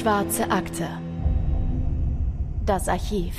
Schwarze Akte. Das Archiv.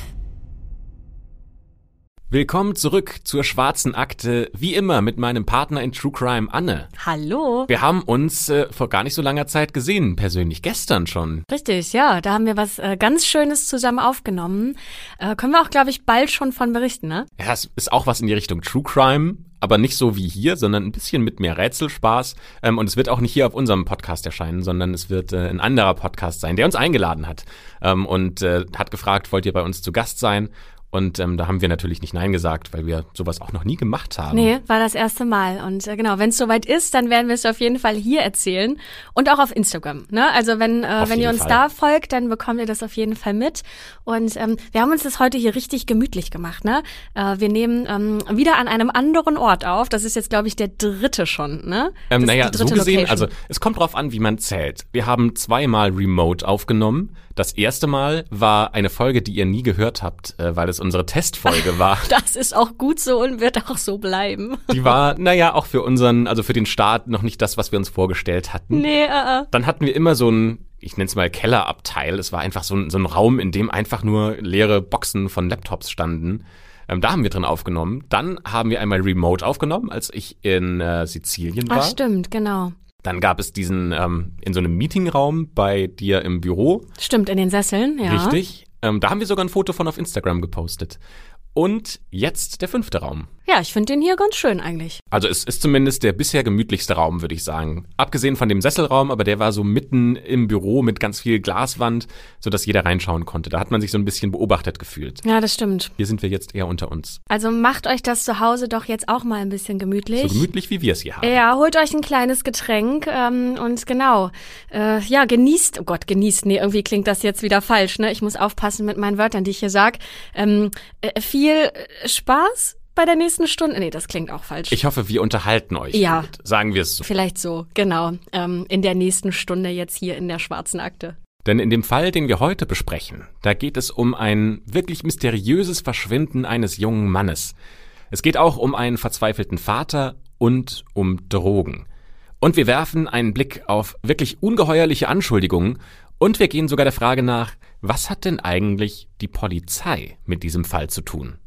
Willkommen zurück zur schwarzen Akte, wie immer mit meinem Partner in True Crime, Anne. Hallo. Wir haben uns äh, vor gar nicht so langer Zeit gesehen, persönlich gestern schon. Richtig, ja, da haben wir was äh, ganz Schönes zusammen aufgenommen. Äh, können wir auch, glaube ich, bald schon von berichten, ne? Ja, es ist auch was in die Richtung True Crime, aber nicht so wie hier, sondern ein bisschen mit mehr Rätselspaß. Ähm, und es wird auch nicht hier auf unserem Podcast erscheinen, sondern es wird äh, ein anderer Podcast sein, der uns eingeladen hat ähm, und äh, hat gefragt, wollt ihr bei uns zu Gast sein? Und ähm, da haben wir natürlich nicht Nein gesagt, weil wir sowas auch noch nie gemacht haben. Nee, war das erste Mal. Und äh, genau, wenn es soweit ist, dann werden wir es auf jeden Fall hier erzählen und auch auf Instagram. Ne? Also wenn, äh, wenn ihr uns Fall. da folgt, dann bekommt ihr das auf jeden Fall mit. Und ähm, wir haben uns das heute hier richtig gemütlich gemacht. Ne? Äh, wir nehmen ähm, wieder an einem anderen Ort auf. Das ist jetzt, glaube ich, der dritte schon. Ne? Ähm, naja, so dritte gesehen, Location. also es kommt drauf an, wie man zählt. Wir haben zweimal Remote aufgenommen. Das erste Mal war eine Folge, die ihr nie gehört habt, äh, weil es unsere Testfolge war. Das ist auch gut so und wird auch so bleiben. Die war, naja, auch für unseren, also für den Start noch nicht das, was wir uns vorgestellt hatten. Nee, äh, äh. Dann hatten wir immer so ein, ich nenne es mal Kellerabteil. Es war einfach so ein, so ein Raum, in dem einfach nur leere Boxen von Laptops standen. Ähm, da haben wir drin aufgenommen. Dann haben wir einmal Remote aufgenommen, als ich in äh, Sizilien war. Ach, stimmt, genau. Dann gab es diesen ähm, in so einem Meetingraum bei dir im Büro. Stimmt, in den Sesseln, ja. Richtig. Ähm, da haben wir sogar ein Foto von auf Instagram gepostet. Und jetzt der fünfte Raum. Ja, ich finde den hier ganz schön eigentlich. Also es ist zumindest der bisher gemütlichste Raum, würde ich sagen. Abgesehen von dem Sesselraum, aber der war so mitten im Büro mit ganz viel Glaswand, sodass jeder reinschauen konnte. Da hat man sich so ein bisschen beobachtet gefühlt. Ja, das stimmt. Hier sind wir jetzt eher unter uns. Also macht euch das zu Hause doch jetzt auch mal ein bisschen gemütlich. So gemütlich, wie wir es hier haben. Ja, holt euch ein kleines Getränk ähm, und genau, äh, ja, genießt, oh Gott, genießt, nee, irgendwie klingt das jetzt wieder falsch, ne? Ich muss aufpassen mit meinen Wörtern, die ich hier sag. Ähm, äh, viel äh, Spaß bei der nächsten Stunde. Nee, das klingt auch falsch. Ich hoffe, wir unterhalten euch. Ja. Gut. Sagen wir es so. Vielleicht so, genau. Ähm, in der nächsten Stunde jetzt hier in der schwarzen Akte. Denn in dem Fall, den wir heute besprechen, da geht es um ein wirklich mysteriöses Verschwinden eines jungen Mannes. Es geht auch um einen verzweifelten Vater und um Drogen. Und wir werfen einen Blick auf wirklich ungeheuerliche Anschuldigungen und wir gehen sogar der Frage nach, was hat denn eigentlich die Polizei mit diesem Fall zu tun?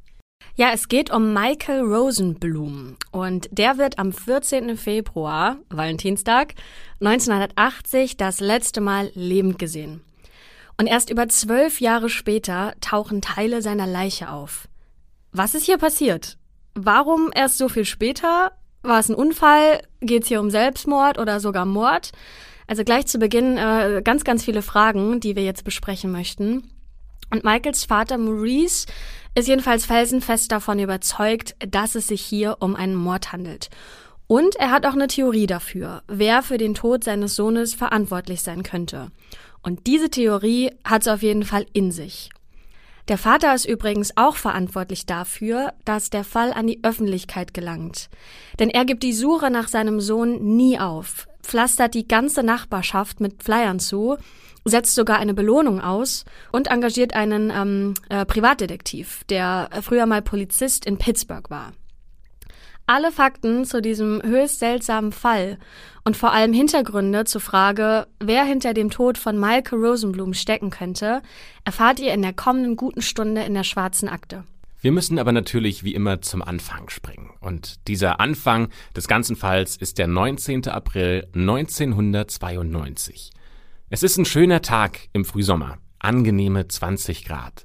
Ja, es geht um Michael Rosenblum und der wird am 14. Februar, Valentinstag, 1980 das letzte Mal lebend gesehen. Und erst über zwölf Jahre später tauchen Teile seiner Leiche auf. Was ist hier passiert? Warum erst so viel später? War es ein Unfall? Geht es hier um Selbstmord oder sogar Mord? Also gleich zu Beginn äh, ganz, ganz viele Fragen, die wir jetzt besprechen möchten. Und Michaels Vater Maurice ist jedenfalls felsenfest davon überzeugt, dass es sich hier um einen Mord handelt. Und er hat auch eine Theorie dafür, wer für den Tod seines Sohnes verantwortlich sein könnte. Und diese Theorie hat es auf jeden Fall in sich. Der Vater ist übrigens auch verantwortlich dafür, dass der Fall an die Öffentlichkeit gelangt. Denn er gibt die Suche nach seinem Sohn nie auf, pflastert die ganze Nachbarschaft mit Flyern zu, setzt sogar eine Belohnung aus und engagiert einen ähm, äh, Privatdetektiv, der früher mal Polizist in Pittsburgh war. Alle Fakten zu diesem höchst seltsamen Fall und vor allem Hintergründe zur Frage, wer hinter dem Tod von Michael Rosenblum stecken könnte, erfahrt ihr in der kommenden guten Stunde in der schwarzen Akte. Wir müssen aber natürlich wie immer zum Anfang springen. Und dieser Anfang des ganzen Falls ist der 19. April 1992. Es ist ein schöner Tag im Frühsommer, angenehme 20 Grad.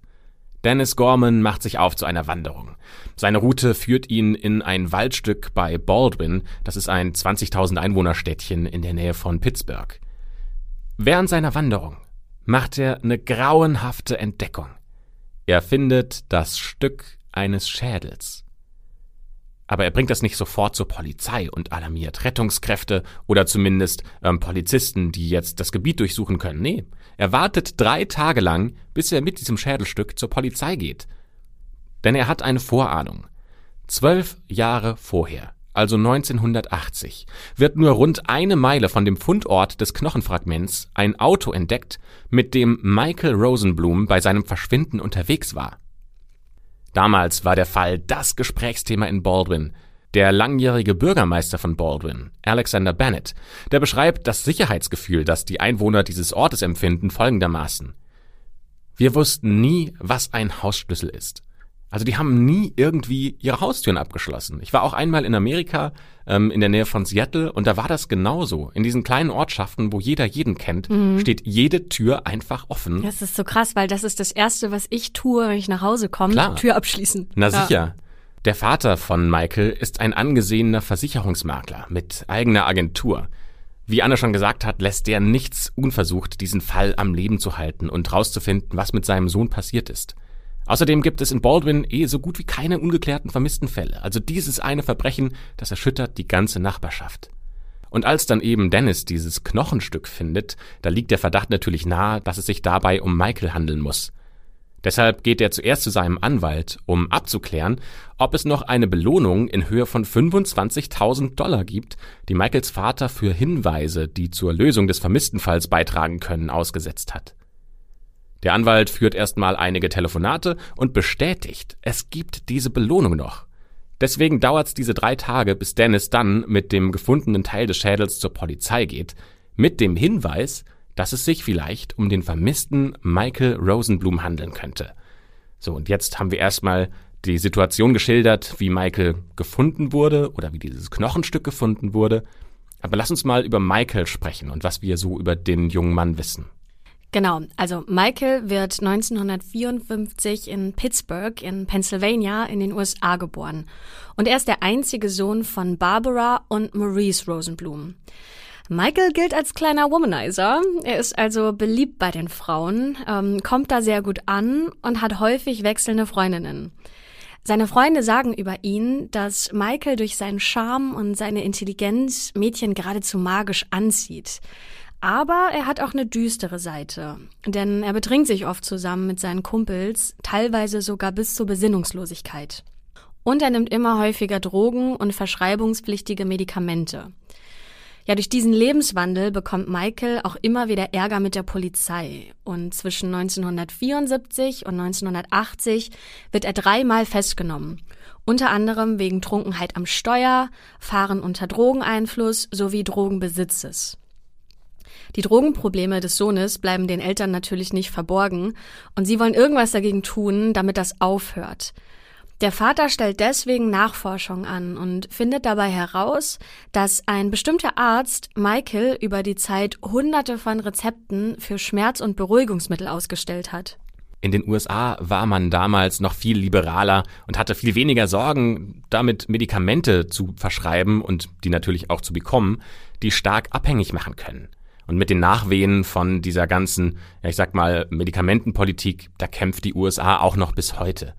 Dennis Gorman macht sich auf zu einer Wanderung. Seine Route führt ihn in ein Waldstück bei Baldwin, das ist ein 20.000 Einwohnerstädtchen in der Nähe von Pittsburgh. Während seiner Wanderung macht er eine grauenhafte Entdeckung. Er findet das Stück eines Schädels. Aber er bringt das nicht sofort zur Polizei und alarmiert Rettungskräfte oder zumindest ähm, Polizisten, die jetzt das Gebiet durchsuchen können. Nee, er wartet drei Tage lang, bis er mit diesem Schädelstück zur Polizei geht. Denn er hat eine Vorahnung. Zwölf Jahre vorher, also 1980, wird nur rund eine Meile von dem Fundort des Knochenfragments ein Auto entdeckt, mit dem Michael Rosenblum bei seinem Verschwinden unterwegs war. Damals war der Fall das Gesprächsthema in Baldwin. Der langjährige Bürgermeister von Baldwin, Alexander Bennett, der beschreibt das Sicherheitsgefühl, das die Einwohner dieses Ortes empfinden, folgendermaßen. Wir wussten nie, was ein Hausschlüssel ist. Also die haben nie irgendwie ihre Haustüren abgeschlossen. Ich war auch einmal in Amerika, ähm, in der Nähe von Seattle, und da war das genauso. In diesen kleinen Ortschaften, wo jeder jeden kennt, mhm. steht jede Tür einfach offen. Das ist so krass, weil das ist das Erste, was ich tue, wenn ich nach Hause komme, Klar. Tür abschließen. Na ja. sicher. Der Vater von Michael ist ein angesehener Versicherungsmakler mit eigener Agentur. Wie Anna schon gesagt hat, lässt der nichts unversucht, diesen Fall am Leben zu halten und rauszufinden, was mit seinem Sohn passiert ist. Außerdem gibt es in Baldwin eh so gut wie keine ungeklärten vermissten Fälle. Also dieses eine Verbrechen, das erschüttert die ganze Nachbarschaft. Und als dann eben Dennis dieses Knochenstück findet, da liegt der Verdacht natürlich nahe, dass es sich dabei um Michael handeln muss. Deshalb geht er zuerst zu seinem Anwalt, um abzuklären, ob es noch eine Belohnung in Höhe von 25.000 Dollar gibt, die Michaels Vater für Hinweise, die zur Lösung des Vermisstenfalls beitragen können, ausgesetzt hat. Der Anwalt führt erstmal einige Telefonate und bestätigt, es gibt diese Belohnung noch. Deswegen dauert's diese drei Tage, bis Dennis dann mit dem gefundenen Teil des Schädels zur Polizei geht, mit dem Hinweis, dass es sich vielleicht um den vermissten Michael Rosenblum handeln könnte. So, und jetzt haben wir erstmal die Situation geschildert, wie Michael gefunden wurde oder wie dieses Knochenstück gefunden wurde. Aber lass uns mal über Michael sprechen und was wir so über den jungen Mann wissen. Genau, also Michael wird 1954 in Pittsburgh in Pennsylvania in den USA geboren. Und er ist der einzige Sohn von Barbara und Maurice Rosenblum. Michael gilt als kleiner Womanizer. Er ist also beliebt bei den Frauen, ähm, kommt da sehr gut an und hat häufig wechselnde Freundinnen. Seine Freunde sagen über ihn, dass Michael durch seinen Charme und seine Intelligenz Mädchen geradezu magisch anzieht. Aber er hat auch eine düstere Seite, denn er betrinkt sich oft zusammen mit seinen Kumpels, teilweise sogar bis zur Besinnungslosigkeit. Und er nimmt immer häufiger Drogen und verschreibungspflichtige Medikamente. Ja, durch diesen Lebenswandel bekommt Michael auch immer wieder Ärger mit der Polizei. Und zwischen 1974 und 1980 wird er dreimal festgenommen. Unter anderem wegen Trunkenheit am Steuer, Fahren unter Drogeneinfluss sowie Drogenbesitzes. Die Drogenprobleme des Sohnes bleiben den Eltern natürlich nicht verborgen und sie wollen irgendwas dagegen tun, damit das aufhört. Der Vater stellt deswegen Nachforschung an und findet dabei heraus, dass ein bestimmter Arzt Michael über die Zeit hunderte von Rezepten für Schmerz- und Beruhigungsmittel ausgestellt hat. In den USA war man damals noch viel liberaler und hatte viel weniger Sorgen, damit Medikamente zu verschreiben und die natürlich auch zu bekommen, die stark abhängig machen können. Und mit den Nachwehen von dieser ganzen, ja, ich sag mal, Medikamentenpolitik, da kämpft die USA auch noch bis heute.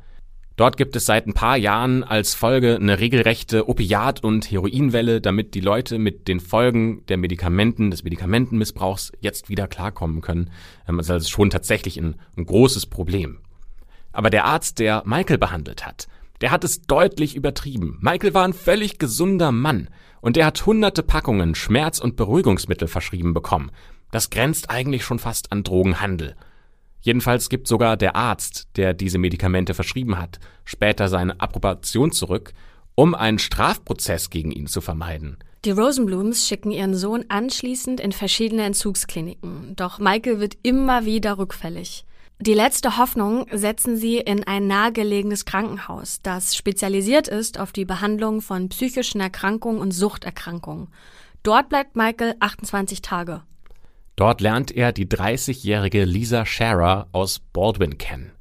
Dort gibt es seit ein paar Jahren als Folge eine regelrechte Opiat- und Heroinwelle, damit die Leute mit den Folgen der Medikamenten, des Medikamentenmissbrauchs jetzt wieder klarkommen können. Ähm, das ist also schon tatsächlich ein, ein großes Problem. Aber der Arzt, der Michael behandelt hat, der hat es deutlich übertrieben. Michael war ein völlig gesunder Mann und der hat hunderte Packungen Schmerz- und Beruhigungsmittel verschrieben bekommen. Das grenzt eigentlich schon fast an Drogenhandel. Jedenfalls gibt sogar der Arzt, der diese Medikamente verschrieben hat, später seine Approbation zurück, um einen Strafprozess gegen ihn zu vermeiden. Die Rosenblums schicken ihren Sohn anschließend in verschiedene Entzugskliniken, doch Michael wird immer wieder rückfällig. Die letzte Hoffnung setzen sie in ein nahegelegenes Krankenhaus, das spezialisiert ist auf die Behandlung von psychischen Erkrankungen und Suchterkrankungen. Dort bleibt Michael 28 Tage. Dort lernt er die 30-jährige Lisa Sharer aus Baldwin kennen.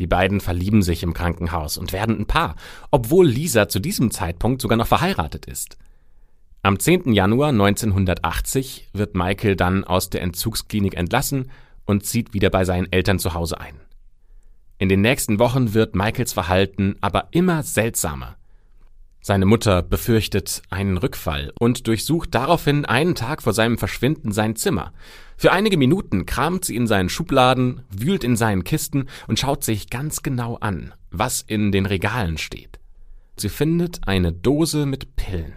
Die beiden verlieben sich im Krankenhaus und werden ein Paar, obwohl Lisa zu diesem Zeitpunkt sogar noch verheiratet ist. Am 10. Januar 1980 wird Michael dann aus der Entzugsklinik entlassen und zieht wieder bei seinen Eltern zu Hause ein. In den nächsten Wochen wird Michaels Verhalten aber immer seltsamer. Seine Mutter befürchtet einen Rückfall und durchsucht daraufhin einen Tag vor seinem Verschwinden sein Zimmer. Für einige Minuten kramt sie in seinen Schubladen, wühlt in seinen Kisten und schaut sich ganz genau an, was in den Regalen steht. Sie findet eine Dose mit Pillen.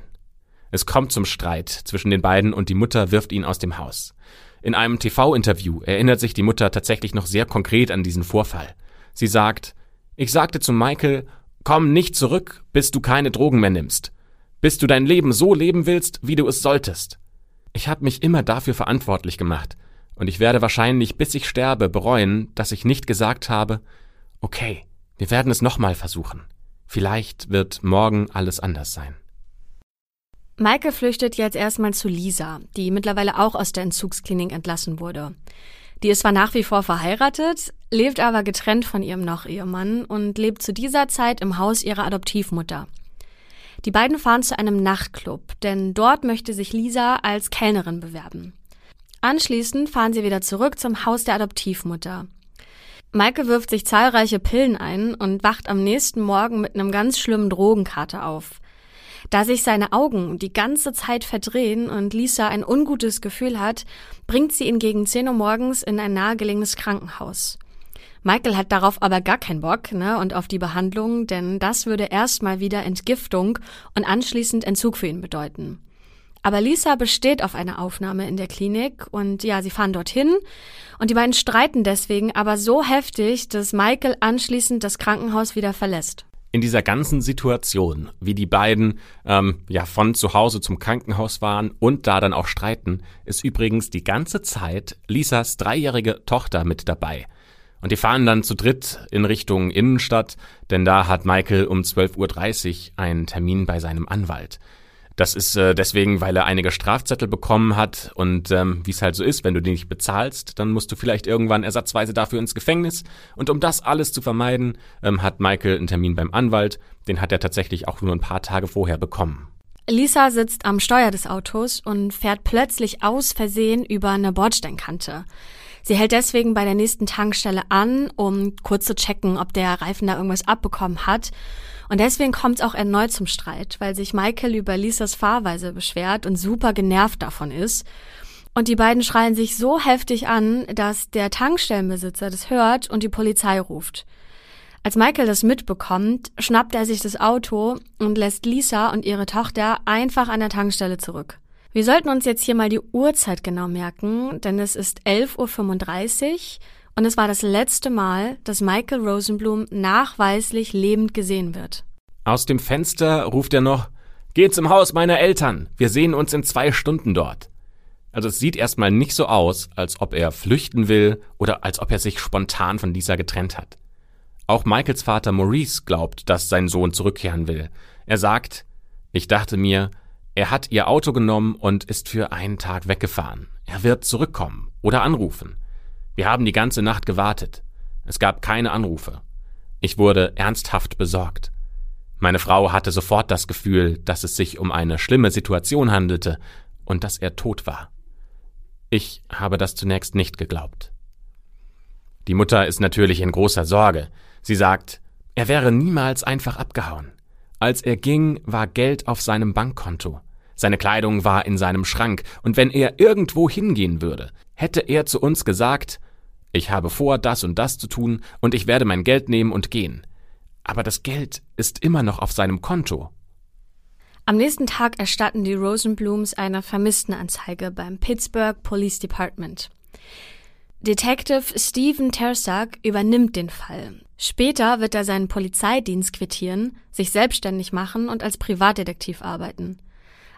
Es kommt zum Streit zwischen den beiden und die Mutter wirft ihn aus dem Haus. In einem TV-Interview erinnert sich die Mutter tatsächlich noch sehr konkret an diesen Vorfall. Sie sagt, ich sagte zu Michael, komm nicht zurück, bis du keine Drogen mehr nimmst. bis du dein Leben so leben willst, wie du es solltest. Ich habe mich immer dafür verantwortlich gemacht, und ich werde wahrscheinlich, bis ich sterbe, bereuen, dass ich nicht gesagt habe, okay, wir werden es nochmal versuchen. Vielleicht wird morgen alles anders sein. Michael flüchtet jetzt erstmal zu Lisa, die mittlerweile auch aus der Entzugsklinik entlassen wurde. Die ist zwar nach wie vor verheiratet, lebt aber getrennt von ihrem noch Ehemann und lebt zu dieser Zeit im Haus ihrer Adoptivmutter. Die beiden fahren zu einem Nachtclub, denn dort möchte sich Lisa als Kellnerin bewerben. Anschließend fahren sie wieder zurück zum Haus der Adoptivmutter. Maike wirft sich zahlreiche Pillen ein und wacht am nächsten Morgen mit einem ganz schlimmen Drogenkater auf. Da sich seine Augen die ganze Zeit verdrehen und Lisa ein ungutes Gefühl hat, bringt sie ihn gegen 10 Uhr morgens in ein nahegelegenes Krankenhaus. Michael hat darauf aber gar keinen Bock, ne, und auf die Behandlung, denn das würde erstmal wieder Entgiftung und anschließend Entzug für ihn bedeuten. Aber Lisa besteht auf eine Aufnahme in der Klinik und ja, sie fahren dorthin und die beiden streiten deswegen aber so heftig, dass Michael anschließend das Krankenhaus wieder verlässt in dieser ganzen Situation, wie die beiden ähm, ja von zu Hause zum Krankenhaus waren und da dann auch streiten, ist übrigens die ganze Zeit Lisas dreijährige Tochter mit dabei. Und die fahren dann zu dritt in Richtung Innenstadt, denn da hat Michael um 12.30 Uhr einen Termin bei seinem Anwalt. Das ist äh, deswegen, weil er einige Strafzettel bekommen hat und ähm, wie es halt so ist, wenn du die nicht bezahlst, dann musst du vielleicht irgendwann ersatzweise dafür ins Gefängnis. Und um das alles zu vermeiden, ähm, hat Michael einen Termin beim Anwalt. Den hat er tatsächlich auch nur ein paar Tage vorher bekommen. Lisa sitzt am Steuer des Autos und fährt plötzlich aus Versehen über eine Bordsteinkante. Sie hält deswegen bei der nächsten Tankstelle an, um kurz zu checken, ob der Reifen da irgendwas abbekommen hat. Und deswegen kommt es auch erneut zum Streit, weil sich Michael über Lisas Fahrweise beschwert und super genervt davon ist. Und die beiden schreien sich so heftig an, dass der Tankstellenbesitzer das hört und die Polizei ruft. Als Michael das mitbekommt, schnappt er sich das Auto und lässt Lisa und ihre Tochter einfach an der Tankstelle zurück. Wir sollten uns jetzt hier mal die Uhrzeit genau merken, denn es ist 11.35 Uhr und es war das letzte Mal, dass Michael Rosenblum nachweislich lebend gesehen wird. Aus dem Fenster ruft er noch, Geh zum Haus meiner Eltern, wir sehen uns in zwei Stunden dort. Also es sieht erstmal nicht so aus, als ob er flüchten will oder als ob er sich spontan von Lisa getrennt hat. Auch Michaels Vater Maurice glaubt, dass sein Sohn zurückkehren will. Er sagt, ich dachte mir, er hat ihr Auto genommen und ist für einen Tag weggefahren. Er wird zurückkommen oder anrufen. Wir haben die ganze Nacht gewartet. Es gab keine Anrufe. Ich wurde ernsthaft besorgt. Meine Frau hatte sofort das Gefühl, dass es sich um eine schlimme Situation handelte und dass er tot war. Ich habe das zunächst nicht geglaubt. Die Mutter ist natürlich in großer Sorge. Sie sagt, er wäre niemals einfach abgehauen. Als er ging, war Geld auf seinem Bankkonto. Seine Kleidung war in seinem Schrank, und wenn er irgendwo hingehen würde, hätte er zu uns gesagt, ich habe vor, das und das zu tun, und ich werde mein Geld nehmen und gehen. Aber das Geld ist immer noch auf seinem Konto. Am nächsten Tag erstatten die Rosenblums eine Vermisstenanzeige beim Pittsburgh Police Department. Detective Stephen Tersak übernimmt den Fall. Später wird er seinen Polizeidienst quittieren, sich selbstständig machen und als Privatdetektiv arbeiten.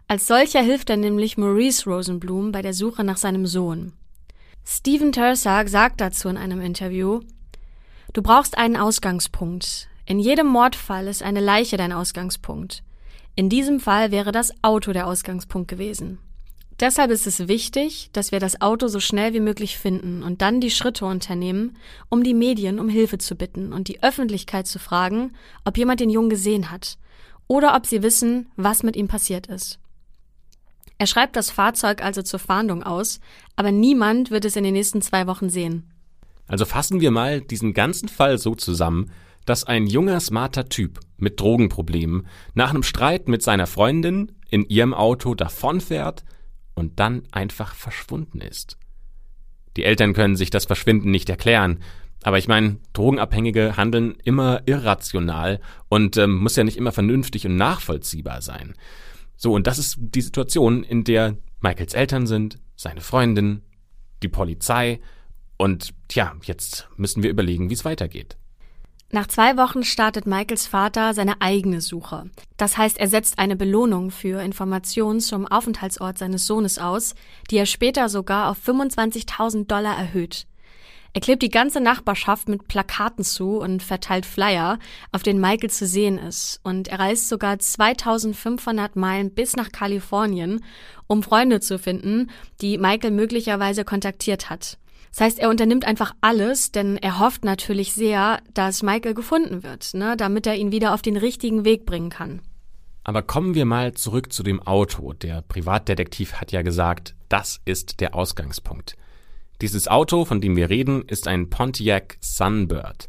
Als solcher hilft er nämlich Maurice Rosenblum bei der Suche nach seinem Sohn. Stephen Tersak sagt dazu in einem Interview, Du brauchst einen Ausgangspunkt. In jedem Mordfall ist eine Leiche dein Ausgangspunkt. In diesem Fall wäre das Auto der Ausgangspunkt gewesen. Deshalb ist es wichtig, dass wir das Auto so schnell wie möglich finden und dann die Schritte unternehmen, um die Medien um Hilfe zu bitten und die Öffentlichkeit zu fragen, ob jemand den Jungen gesehen hat oder ob sie wissen, was mit ihm passiert ist. Er schreibt das Fahrzeug also zur Fahndung aus, aber niemand wird es in den nächsten zwei Wochen sehen. Also fassen wir mal diesen ganzen Fall so zusammen, dass ein junger, smarter Typ mit Drogenproblemen nach einem Streit mit seiner Freundin in ihrem Auto davonfährt und dann einfach verschwunden ist. Die Eltern können sich das Verschwinden nicht erklären, aber ich meine, Drogenabhängige handeln immer irrational und ähm, muss ja nicht immer vernünftig und nachvollziehbar sein. So, und das ist die Situation, in der Michaels Eltern sind, seine Freundin, die Polizei und tja, jetzt müssen wir überlegen, wie es weitergeht. Nach zwei Wochen startet Michaels Vater seine eigene Suche. Das heißt, er setzt eine Belohnung für Informationen zum Aufenthaltsort seines Sohnes aus, die er später sogar auf 25.000 Dollar erhöht. Er klebt die ganze Nachbarschaft mit Plakaten zu und verteilt Flyer, auf denen Michael zu sehen ist. Und er reist sogar 2500 Meilen bis nach Kalifornien, um Freunde zu finden, die Michael möglicherweise kontaktiert hat. Das heißt, er unternimmt einfach alles, denn er hofft natürlich sehr, dass Michael gefunden wird, ne, damit er ihn wieder auf den richtigen Weg bringen kann. Aber kommen wir mal zurück zu dem Auto. Der Privatdetektiv hat ja gesagt, das ist der Ausgangspunkt. Dieses Auto, von dem wir reden, ist ein Pontiac Sunbird.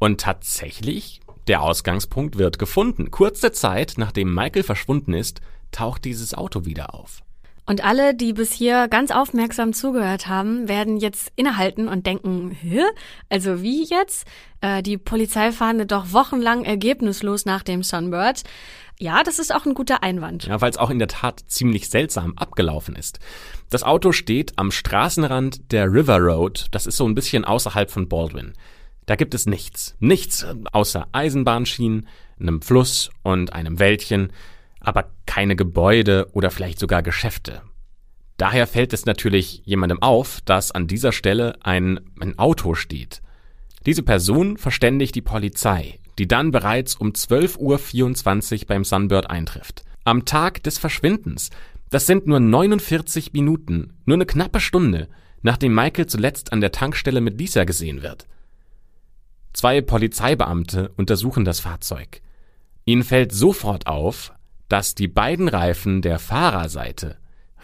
Und tatsächlich, der Ausgangspunkt wird gefunden. Kurze Zeit, nachdem Michael verschwunden ist, taucht dieses Auto wieder auf. Und alle, die bis hier ganz aufmerksam zugehört haben, werden jetzt innehalten und denken, Hä? Also wie jetzt? Äh, die Polizei fahndet doch wochenlang ergebnislos nach dem Sunbird. Ja, das ist auch ein guter Einwand. Ja, weil es auch in der Tat ziemlich seltsam abgelaufen ist. Das Auto steht am Straßenrand der River Road, das ist so ein bisschen außerhalb von Baldwin. Da gibt es nichts. Nichts außer Eisenbahnschienen, einem Fluss und einem Wäldchen aber keine Gebäude oder vielleicht sogar Geschäfte. Daher fällt es natürlich jemandem auf, dass an dieser Stelle ein, ein Auto steht. Diese Person verständigt die Polizei, die dann bereits um 12.24 Uhr beim Sunbird eintrifft. Am Tag des Verschwindens. Das sind nur 49 Minuten, nur eine knappe Stunde, nachdem Michael zuletzt an der Tankstelle mit Lisa gesehen wird. Zwei Polizeibeamte untersuchen das Fahrzeug. Ihnen fällt sofort auf, dass die beiden Reifen der Fahrerseite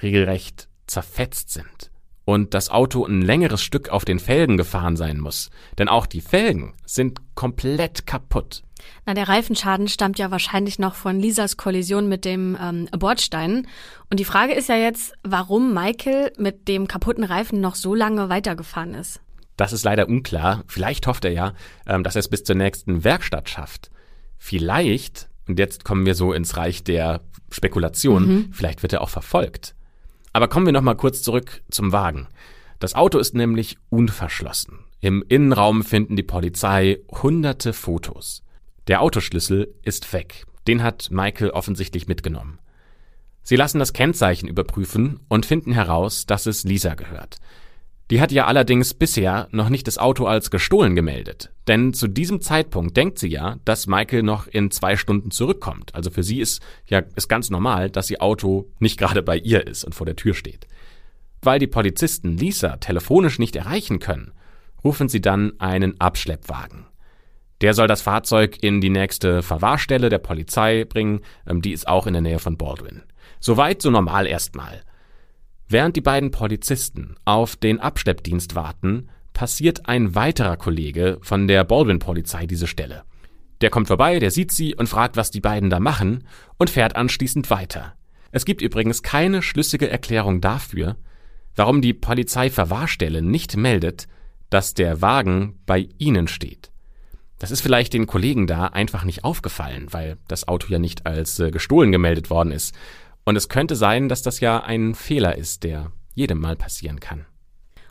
regelrecht zerfetzt sind und das Auto ein längeres Stück auf den Felgen gefahren sein muss, denn auch die Felgen sind komplett kaputt. Na, der Reifenschaden stammt ja wahrscheinlich noch von Lisas Kollision mit dem ähm, Bordstein. Und die Frage ist ja jetzt, warum Michael mit dem kaputten Reifen noch so lange weitergefahren ist. Das ist leider unklar. Vielleicht hofft er ja, ähm, dass er es bis zur nächsten Werkstatt schafft. Vielleicht und jetzt kommen wir so ins Reich der Spekulation. Mhm. Vielleicht wird er auch verfolgt. Aber kommen wir noch mal kurz zurück zum Wagen. Das Auto ist nämlich unverschlossen. Im Innenraum finden die Polizei hunderte Fotos. Der Autoschlüssel ist weg. Den hat Michael offensichtlich mitgenommen. Sie lassen das Kennzeichen überprüfen und finden heraus, dass es Lisa gehört. Die hat ja allerdings bisher noch nicht das Auto als gestohlen gemeldet. Denn zu diesem Zeitpunkt denkt sie ja, dass Michael noch in zwei Stunden zurückkommt. Also für sie ist ja ist ganz normal, dass ihr Auto nicht gerade bei ihr ist und vor der Tür steht. Weil die Polizisten Lisa telefonisch nicht erreichen können, rufen sie dann einen Abschleppwagen. Der soll das Fahrzeug in die nächste Verwahrstelle der Polizei bringen, ähm, die ist auch in der Nähe von Baldwin. Soweit so normal erstmal. Während die beiden Polizisten auf den Abschleppdienst warten, passiert ein weiterer Kollege von der Baldwin-Polizei diese Stelle. Der kommt vorbei, der sieht sie und fragt, was die beiden da machen und fährt anschließend weiter. Es gibt übrigens keine schlüssige Erklärung dafür, warum die Polizeiverwahrstelle nicht meldet, dass der Wagen bei ihnen steht. Das ist vielleicht den Kollegen da einfach nicht aufgefallen, weil das Auto ja nicht als äh, gestohlen gemeldet worden ist. Und es könnte sein, dass das ja ein Fehler ist, der jedem mal passieren kann.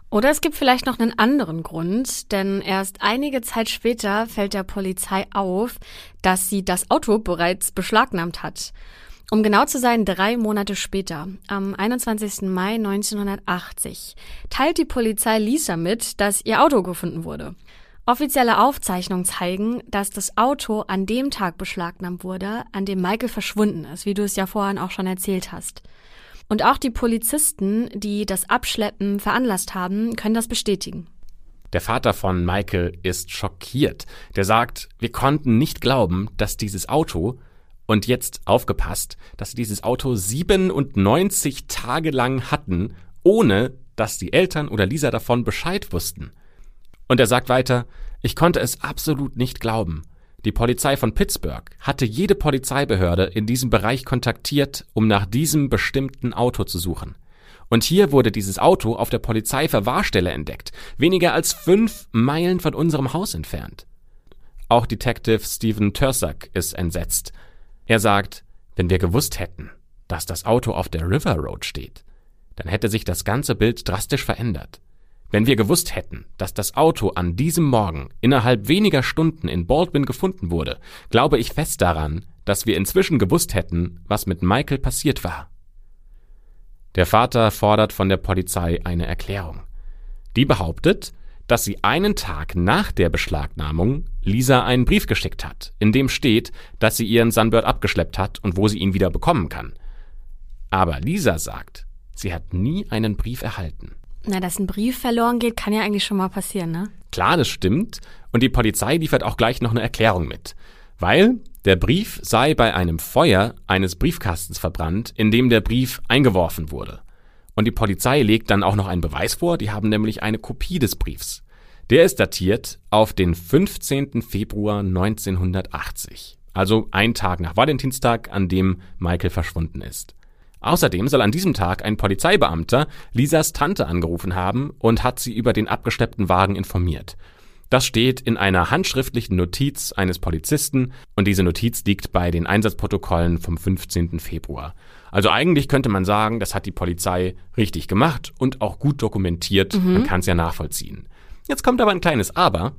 Oder es gibt vielleicht noch einen anderen Grund, denn erst einige Zeit später fällt der Polizei auf, dass sie das Auto bereits beschlagnahmt hat. Um genau zu sein, drei Monate später, am 21. Mai 1980, teilt die Polizei Lisa mit, dass ihr Auto gefunden wurde. Offizielle Aufzeichnungen zeigen, dass das Auto an dem Tag beschlagnahmt wurde, an dem Michael verschwunden ist, wie du es ja vorhin auch schon erzählt hast. Und auch die Polizisten, die das Abschleppen veranlasst haben, können das bestätigen. Der Vater von Michael ist schockiert. Der sagt, wir konnten nicht glauben, dass dieses Auto, und jetzt aufgepasst, dass sie dieses Auto 97 Tage lang hatten, ohne dass die Eltern oder Lisa davon Bescheid wussten. Und er sagt weiter, ich konnte es absolut nicht glauben. Die Polizei von Pittsburgh hatte jede Polizeibehörde in diesem Bereich kontaktiert, um nach diesem bestimmten Auto zu suchen. Und hier wurde dieses Auto auf der Polizeiverwahrstelle entdeckt, weniger als fünf Meilen von unserem Haus entfernt. Auch Detective Stephen Tursack ist entsetzt. Er sagt, wenn wir gewusst hätten, dass das Auto auf der River Road steht, dann hätte sich das ganze Bild drastisch verändert. Wenn wir gewusst hätten, dass das Auto an diesem Morgen innerhalb weniger Stunden in Baldwin gefunden wurde, glaube ich fest daran, dass wir inzwischen gewusst hätten, was mit Michael passiert war. Der Vater fordert von der Polizei eine Erklärung. Die behauptet, dass sie einen Tag nach der Beschlagnahmung Lisa einen Brief geschickt hat, in dem steht, dass sie ihren Sunbird abgeschleppt hat und wo sie ihn wieder bekommen kann. Aber Lisa sagt, sie hat nie einen Brief erhalten. Na, dass ein Brief verloren geht, kann ja eigentlich schon mal passieren, ne? Klar, das stimmt. Und die Polizei liefert auch gleich noch eine Erklärung mit. Weil der Brief sei bei einem Feuer eines Briefkastens verbrannt, in dem der Brief eingeworfen wurde. Und die Polizei legt dann auch noch einen Beweis vor, die haben nämlich eine Kopie des Briefs. Der ist datiert auf den 15. Februar 1980, also ein Tag nach Valentinstag, an dem Michael verschwunden ist. Außerdem soll an diesem Tag ein Polizeibeamter Lisas Tante angerufen haben und hat sie über den abgeschleppten Wagen informiert. Das steht in einer handschriftlichen Notiz eines Polizisten und diese Notiz liegt bei den Einsatzprotokollen vom 15. Februar. Also eigentlich könnte man sagen, das hat die Polizei richtig gemacht und auch gut dokumentiert. Mhm. Man kann es ja nachvollziehen. Jetzt kommt aber ein kleines Aber.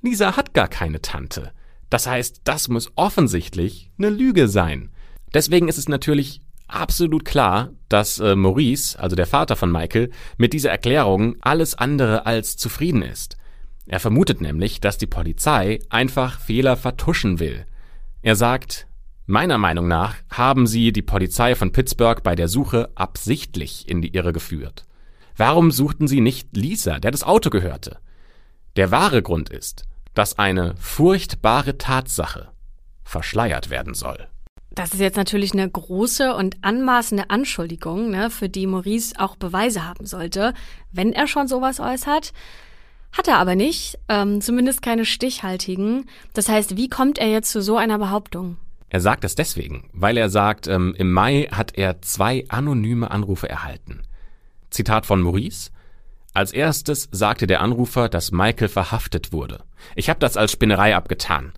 Lisa hat gar keine Tante. Das heißt, das muss offensichtlich eine Lüge sein. Deswegen ist es natürlich absolut klar, dass äh, Maurice, also der Vater von Michael, mit dieser Erklärung alles andere als zufrieden ist. Er vermutet nämlich, dass die Polizei einfach Fehler vertuschen will. Er sagt, meiner Meinung nach haben sie die Polizei von Pittsburgh bei der Suche absichtlich in die Irre geführt. Warum suchten sie nicht Lisa, der das Auto gehörte? Der wahre Grund ist, dass eine furchtbare Tatsache verschleiert werden soll. Das ist jetzt natürlich eine große und anmaßende Anschuldigung, ne, für die Maurice auch Beweise haben sollte, wenn er schon sowas äußert. Hat er aber nicht, ähm, zumindest keine stichhaltigen. Das heißt, wie kommt er jetzt zu so einer Behauptung? Er sagt es deswegen, weil er sagt, ähm, im Mai hat er zwei anonyme Anrufe erhalten. Zitat von Maurice. Als erstes sagte der Anrufer, dass Michael verhaftet wurde. Ich habe das als Spinnerei abgetan.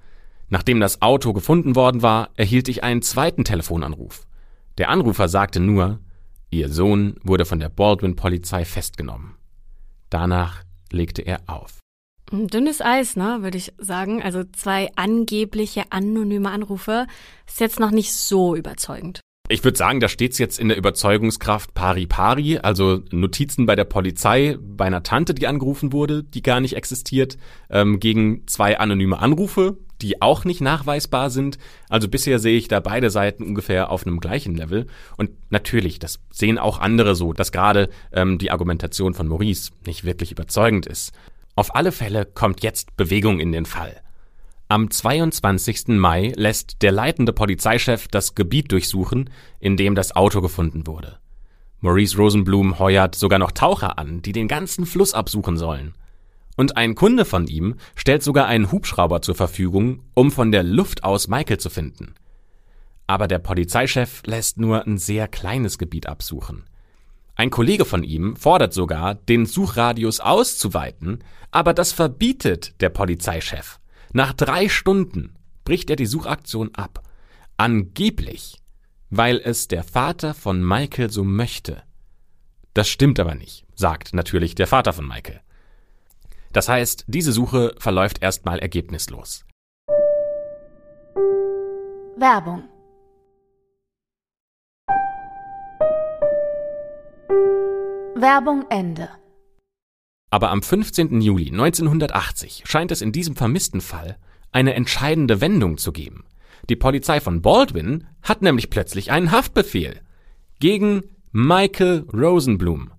Nachdem das Auto gefunden worden war, erhielt ich einen zweiten Telefonanruf. Der Anrufer sagte nur, Ihr Sohn wurde von der Baldwin-Polizei festgenommen. Danach legte er auf. Dünnes Eis, ne, würde ich sagen. Also zwei angebliche anonyme Anrufe ist jetzt noch nicht so überzeugend. Ich würde sagen, da steht's jetzt in der Überzeugungskraft pari pari, also Notizen bei der Polizei, bei einer Tante, die angerufen wurde, die gar nicht existiert, ähm, gegen zwei anonyme Anrufe, die auch nicht nachweisbar sind. Also bisher sehe ich da beide Seiten ungefähr auf einem gleichen Level. Und natürlich, das sehen auch andere so, dass gerade ähm, die Argumentation von Maurice nicht wirklich überzeugend ist. Auf alle Fälle kommt jetzt Bewegung in den Fall. Am 22. Mai lässt der leitende Polizeichef das Gebiet durchsuchen, in dem das Auto gefunden wurde. Maurice Rosenblum heuert sogar noch Taucher an, die den ganzen Fluss absuchen sollen. Und ein Kunde von ihm stellt sogar einen Hubschrauber zur Verfügung, um von der Luft aus Michael zu finden. Aber der Polizeichef lässt nur ein sehr kleines Gebiet absuchen. Ein Kollege von ihm fordert sogar, den Suchradius auszuweiten, aber das verbietet der Polizeichef. Nach drei Stunden bricht er die Suchaktion ab. Angeblich, weil es der Vater von Michael so möchte. Das stimmt aber nicht, sagt natürlich der Vater von Michael. Das heißt, diese Suche verläuft erstmal ergebnislos. Werbung Werbung Ende. Aber am 15. Juli 1980 scheint es in diesem vermissten Fall eine entscheidende Wendung zu geben. Die Polizei von Baldwin hat nämlich plötzlich einen Haftbefehl gegen Michael Rosenblum.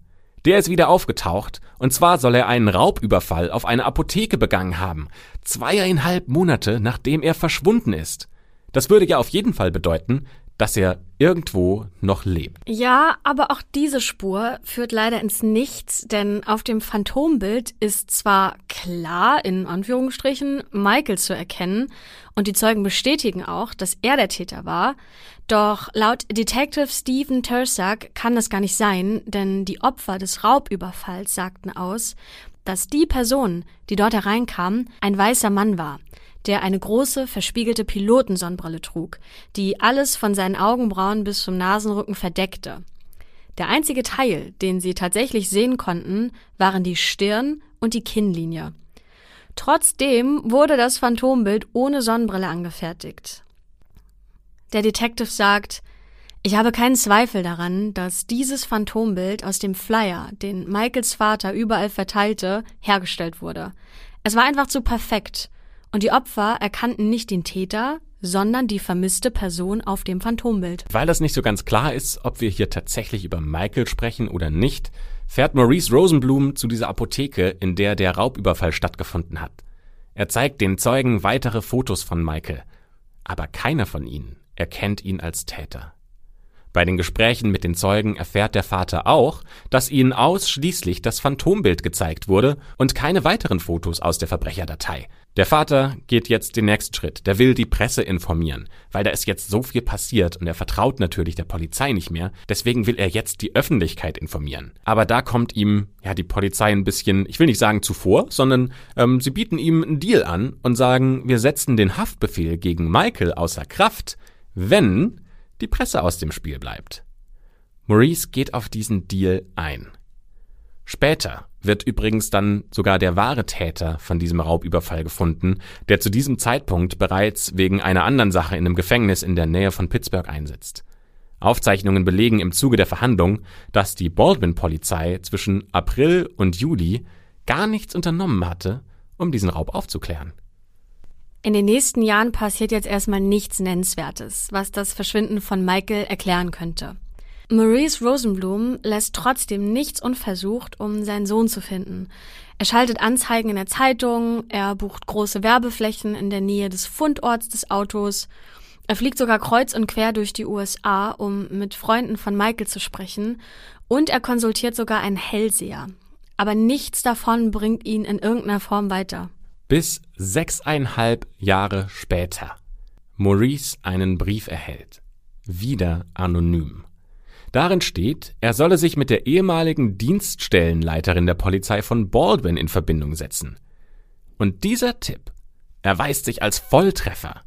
Der ist wieder aufgetaucht, und zwar soll er einen Raubüberfall auf eine Apotheke begangen haben, zweieinhalb Monate nachdem er verschwunden ist. Das würde ja auf jeden Fall bedeuten, dass er irgendwo noch lebt. Ja, aber auch diese Spur führt leider ins Nichts, denn auf dem Phantombild ist zwar klar, in Anführungsstrichen, Michael zu erkennen und die Zeugen bestätigen auch, dass er der Täter war, doch laut Detective Stephen Tursack kann das gar nicht sein, denn die Opfer des Raubüberfalls sagten aus, dass die Person, die dort hereinkam, ein weißer Mann war der eine große, verspiegelte Pilotensonnenbrille trug, die alles von seinen Augenbrauen bis zum Nasenrücken verdeckte. Der einzige Teil, den sie tatsächlich sehen konnten, waren die Stirn und die Kinnlinie. Trotzdem wurde das Phantombild ohne Sonnenbrille angefertigt. Der Detective sagt, ich habe keinen Zweifel daran, dass dieses Phantombild aus dem Flyer, den Michaels Vater überall verteilte, hergestellt wurde. Es war einfach zu perfekt. Und die Opfer erkannten nicht den Täter, sondern die vermisste Person auf dem Phantombild. Weil das nicht so ganz klar ist, ob wir hier tatsächlich über Michael sprechen oder nicht, fährt Maurice Rosenblum zu dieser Apotheke, in der der Raubüberfall stattgefunden hat. Er zeigt den Zeugen weitere Fotos von Michael, aber keiner von ihnen erkennt ihn als Täter. Bei den Gesprächen mit den Zeugen erfährt der Vater auch, dass ihnen ausschließlich das Phantombild gezeigt wurde und keine weiteren Fotos aus der Verbrecherdatei. Der Vater geht jetzt den nächsten Schritt. Der will die Presse informieren, weil da ist jetzt so viel passiert und er vertraut natürlich der Polizei nicht mehr. Deswegen will er jetzt die Öffentlichkeit informieren. Aber da kommt ihm ja die Polizei ein bisschen, ich will nicht sagen zuvor, sondern ähm, sie bieten ihm einen Deal an und sagen, wir setzen den Haftbefehl gegen Michael außer Kraft, wenn die Presse aus dem Spiel bleibt. Maurice geht auf diesen Deal ein. Später wird übrigens dann sogar der wahre Täter von diesem Raubüberfall gefunden, der zu diesem Zeitpunkt bereits wegen einer anderen Sache in einem Gefängnis in der Nähe von Pittsburgh einsitzt. Aufzeichnungen belegen im Zuge der Verhandlung, dass die Baldwin-Polizei zwischen April und Juli gar nichts unternommen hatte, um diesen Raub aufzuklären. In den nächsten Jahren passiert jetzt erstmal nichts Nennenswertes, was das Verschwinden von Michael erklären könnte. Maurice Rosenblum lässt trotzdem nichts unversucht, um seinen Sohn zu finden. Er schaltet Anzeigen in der Zeitung, er bucht große Werbeflächen in der Nähe des Fundorts des Autos, er fliegt sogar kreuz und quer durch die USA, um mit Freunden von Michael zu sprechen, und er konsultiert sogar einen Hellseher. Aber nichts davon bringt ihn in irgendeiner Form weiter bis sechseinhalb Jahre später Maurice einen Brief erhält, wieder anonym. Darin steht, er solle sich mit der ehemaligen Dienststellenleiterin der Polizei von Baldwin in Verbindung setzen. Und dieser Tipp erweist sich als Volltreffer.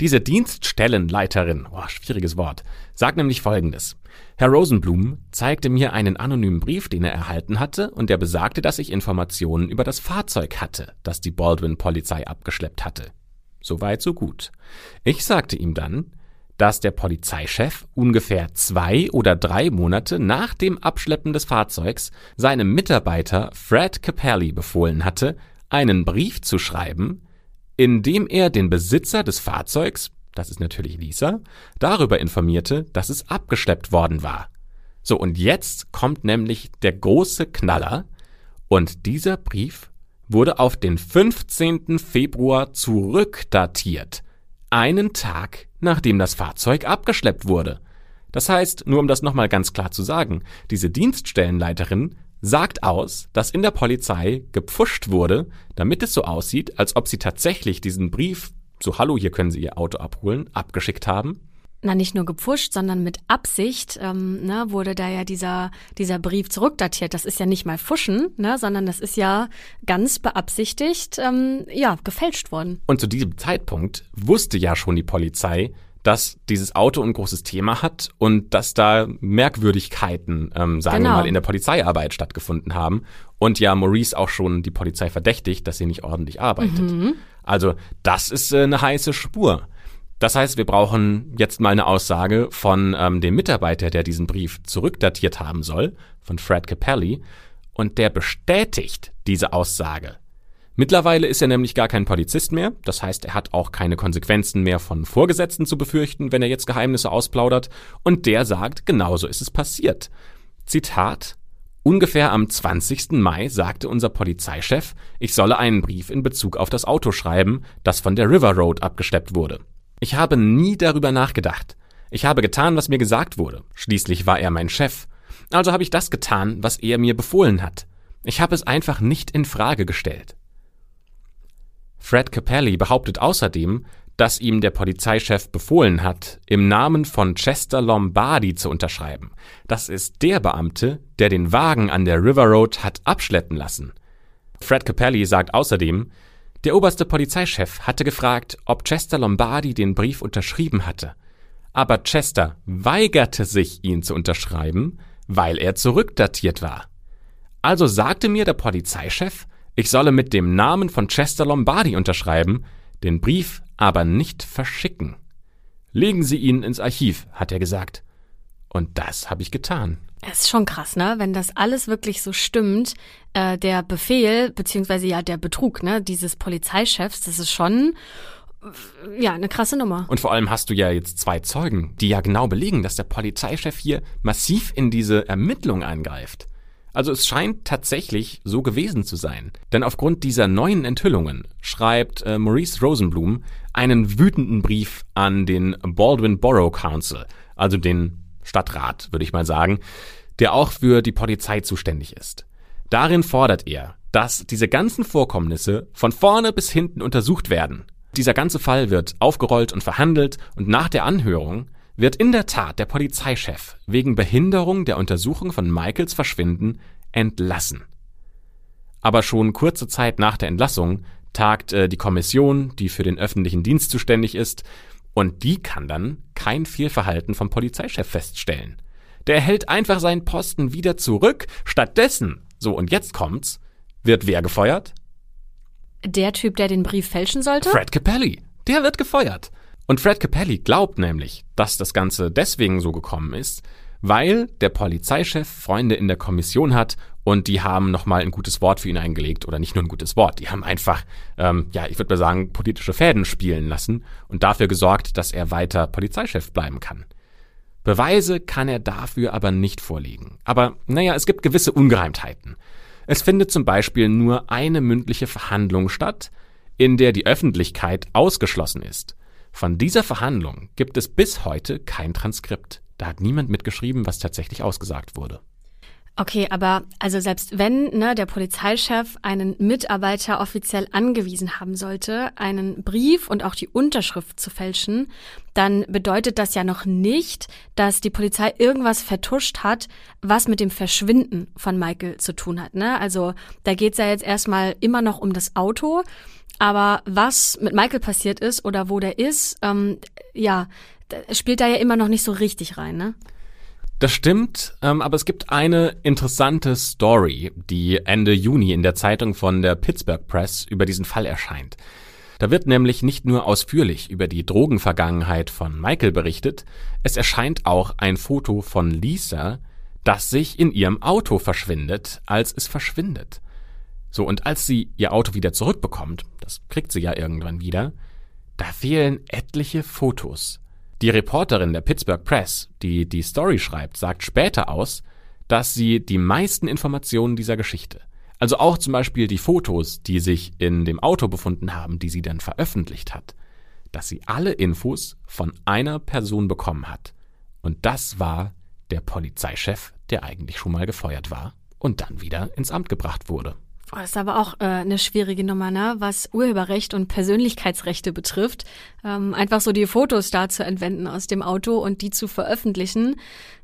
Diese Dienststellenleiterin, oh, schwieriges Wort, sagt nämlich Folgendes. Herr Rosenblum zeigte mir einen anonymen Brief, den er erhalten hatte, und der besagte, dass ich Informationen über das Fahrzeug hatte, das die Baldwin-Polizei abgeschleppt hatte. Soweit, so gut. Ich sagte ihm dann, dass der Polizeichef ungefähr zwei oder drei Monate nach dem Abschleppen des Fahrzeugs seinem Mitarbeiter Fred Capelli befohlen hatte, einen Brief zu schreiben, in dem er den Besitzer des Fahrzeugs das ist natürlich Lisa, darüber informierte, dass es abgeschleppt worden war. So, und jetzt kommt nämlich der große Knaller, und dieser Brief wurde auf den 15. Februar zurückdatiert, einen Tag nachdem das Fahrzeug abgeschleppt wurde. Das heißt, nur um das nochmal ganz klar zu sagen, diese Dienststellenleiterin sagt aus, dass in der Polizei gepfuscht wurde, damit es so aussieht, als ob sie tatsächlich diesen Brief so Hallo, hier können Sie Ihr Auto abholen, abgeschickt haben. Na, nicht nur gepfuscht, sondern mit Absicht ähm, ne, wurde da ja dieser, dieser Brief zurückdatiert. Das ist ja nicht mal Fuschen, ne, sondern das ist ja ganz beabsichtigt ähm, ja, gefälscht worden. Und zu diesem Zeitpunkt wusste ja schon die Polizei, dass dieses Auto ein großes Thema hat und dass da Merkwürdigkeiten, ähm, sagen genau. wir mal, in der Polizeiarbeit stattgefunden haben. Und ja, Maurice auch schon die Polizei verdächtigt, dass sie nicht ordentlich arbeitet. Mhm. Also das ist äh, eine heiße Spur. Das heißt, wir brauchen jetzt mal eine Aussage von ähm, dem Mitarbeiter, der diesen Brief zurückdatiert haben soll, von Fred Capelli, und der bestätigt diese Aussage. Mittlerweile ist er nämlich gar kein Polizist mehr, das heißt, er hat auch keine Konsequenzen mehr von Vorgesetzten zu befürchten, wenn er jetzt Geheimnisse ausplaudert, und der sagt, genauso ist es passiert. Zitat Ungefähr am 20. Mai sagte unser Polizeichef, ich solle einen Brief in Bezug auf das Auto schreiben, das von der River Road abgeschleppt wurde. Ich habe nie darüber nachgedacht. Ich habe getan, was mir gesagt wurde. Schließlich war er mein Chef. Also habe ich das getan, was er mir befohlen hat. Ich habe es einfach nicht in Frage gestellt. Fred Capelli behauptet außerdem, dass ihm der Polizeichef befohlen hat, im Namen von Chester Lombardi zu unterschreiben. Das ist der Beamte, der den Wagen an der River Road hat abschleppen lassen. Fred Capelli sagt außerdem, der oberste Polizeichef hatte gefragt, ob Chester Lombardi den Brief unterschrieben hatte. Aber Chester weigerte sich, ihn zu unterschreiben, weil er zurückdatiert war. Also sagte mir der Polizeichef, ich solle mit dem Namen von Chester Lombardi unterschreiben, den Brief aber nicht verschicken. Legen Sie ihn ins Archiv, hat er gesagt. Und das habe ich getan. Es ist schon krass, ne? Wenn das alles wirklich so stimmt, äh, der Befehl, beziehungsweise ja der Betrug, ne, dieses Polizeichefs, das ist schon ja, eine krasse Nummer. Und vor allem hast du ja jetzt zwei Zeugen, die ja genau belegen, dass der Polizeichef hier massiv in diese Ermittlung eingreift. Also es scheint tatsächlich so gewesen zu sein. Denn aufgrund dieser neuen Enthüllungen schreibt äh, Maurice Rosenblum einen wütenden Brief an den Baldwin Borough Council, also den Stadtrat, würde ich mal sagen, der auch für die Polizei zuständig ist. Darin fordert er, dass diese ganzen Vorkommnisse von vorne bis hinten untersucht werden. Dieser ganze Fall wird aufgerollt und verhandelt und nach der Anhörung wird in der Tat der Polizeichef wegen Behinderung der Untersuchung von Michaels Verschwinden entlassen. Aber schon kurze Zeit nach der Entlassung tagt äh, die Kommission, die für den öffentlichen Dienst zuständig ist, und die kann dann kein Fehlverhalten vom Polizeichef feststellen. Der hält einfach seinen Posten wieder zurück. Stattdessen, so und jetzt kommt's, wird wer gefeuert? Der Typ, der den Brief fälschen sollte? Fred Capelli. Der wird gefeuert. Und Fred Capelli glaubt nämlich, dass das Ganze deswegen so gekommen ist, weil der Polizeichef Freunde in der Kommission hat und die haben nochmal ein gutes Wort für ihn eingelegt oder nicht nur ein gutes Wort, die haben einfach, ähm, ja, ich würde mal sagen, politische Fäden spielen lassen und dafür gesorgt, dass er weiter Polizeichef bleiben kann. Beweise kann er dafür aber nicht vorlegen. Aber naja, es gibt gewisse Ungereimtheiten. Es findet zum Beispiel nur eine mündliche Verhandlung statt, in der die Öffentlichkeit ausgeschlossen ist. Von dieser Verhandlung gibt es bis heute kein Transkript. Da hat niemand mitgeschrieben, was tatsächlich ausgesagt wurde. Okay, aber also selbst wenn ne, der Polizeichef einen Mitarbeiter offiziell angewiesen haben sollte, einen Brief und auch die Unterschrift zu fälschen, dann bedeutet das ja noch nicht, dass die Polizei irgendwas vertuscht hat, was mit dem Verschwinden von Michael zu tun hat. Ne? Also da geht's ja jetzt erstmal immer noch um das Auto. Aber was mit Michael passiert ist oder wo der ist, ähm, ja, spielt da ja immer noch nicht so richtig rein, ne? Das stimmt, ähm, aber es gibt eine interessante Story, die Ende Juni in der Zeitung von der Pittsburgh Press über diesen Fall erscheint. Da wird nämlich nicht nur ausführlich über die Drogenvergangenheit von Michael berichtet, es erscheint auch ein Foto von Lisa, das sich in ihrem Auto verschwindet, als es verschwindet. So, und als sie ihr Auto wieder zurückbekommt, das kriegt sie ja irgendwann wieder, da fehlen etliche Fotos. Die Reporterin der Pittsburgh Press, die die Story schreibt, sagt später aus, dass sie die meisten Informationen dieser Geschichte, also auch zum Beispiel die Fotos, die sich in dem Auto befunden haben, die sie dann veröffentlicht hat, dass sie alle Infos von einer Person bekommen hat. Und das war der Polizeichef, der eigentlich schon mal gefeuert war und dann wieder ins Amt gebracht wurde. Oh, das ist aber auch äh, eine schwierige Nummer, ne? was Urheberrecht und Persönlichkeitsrechte betrifft. Ähm, einfach so die Fotos da zu entwenden aus dem Auto und die zu veröffentlichen.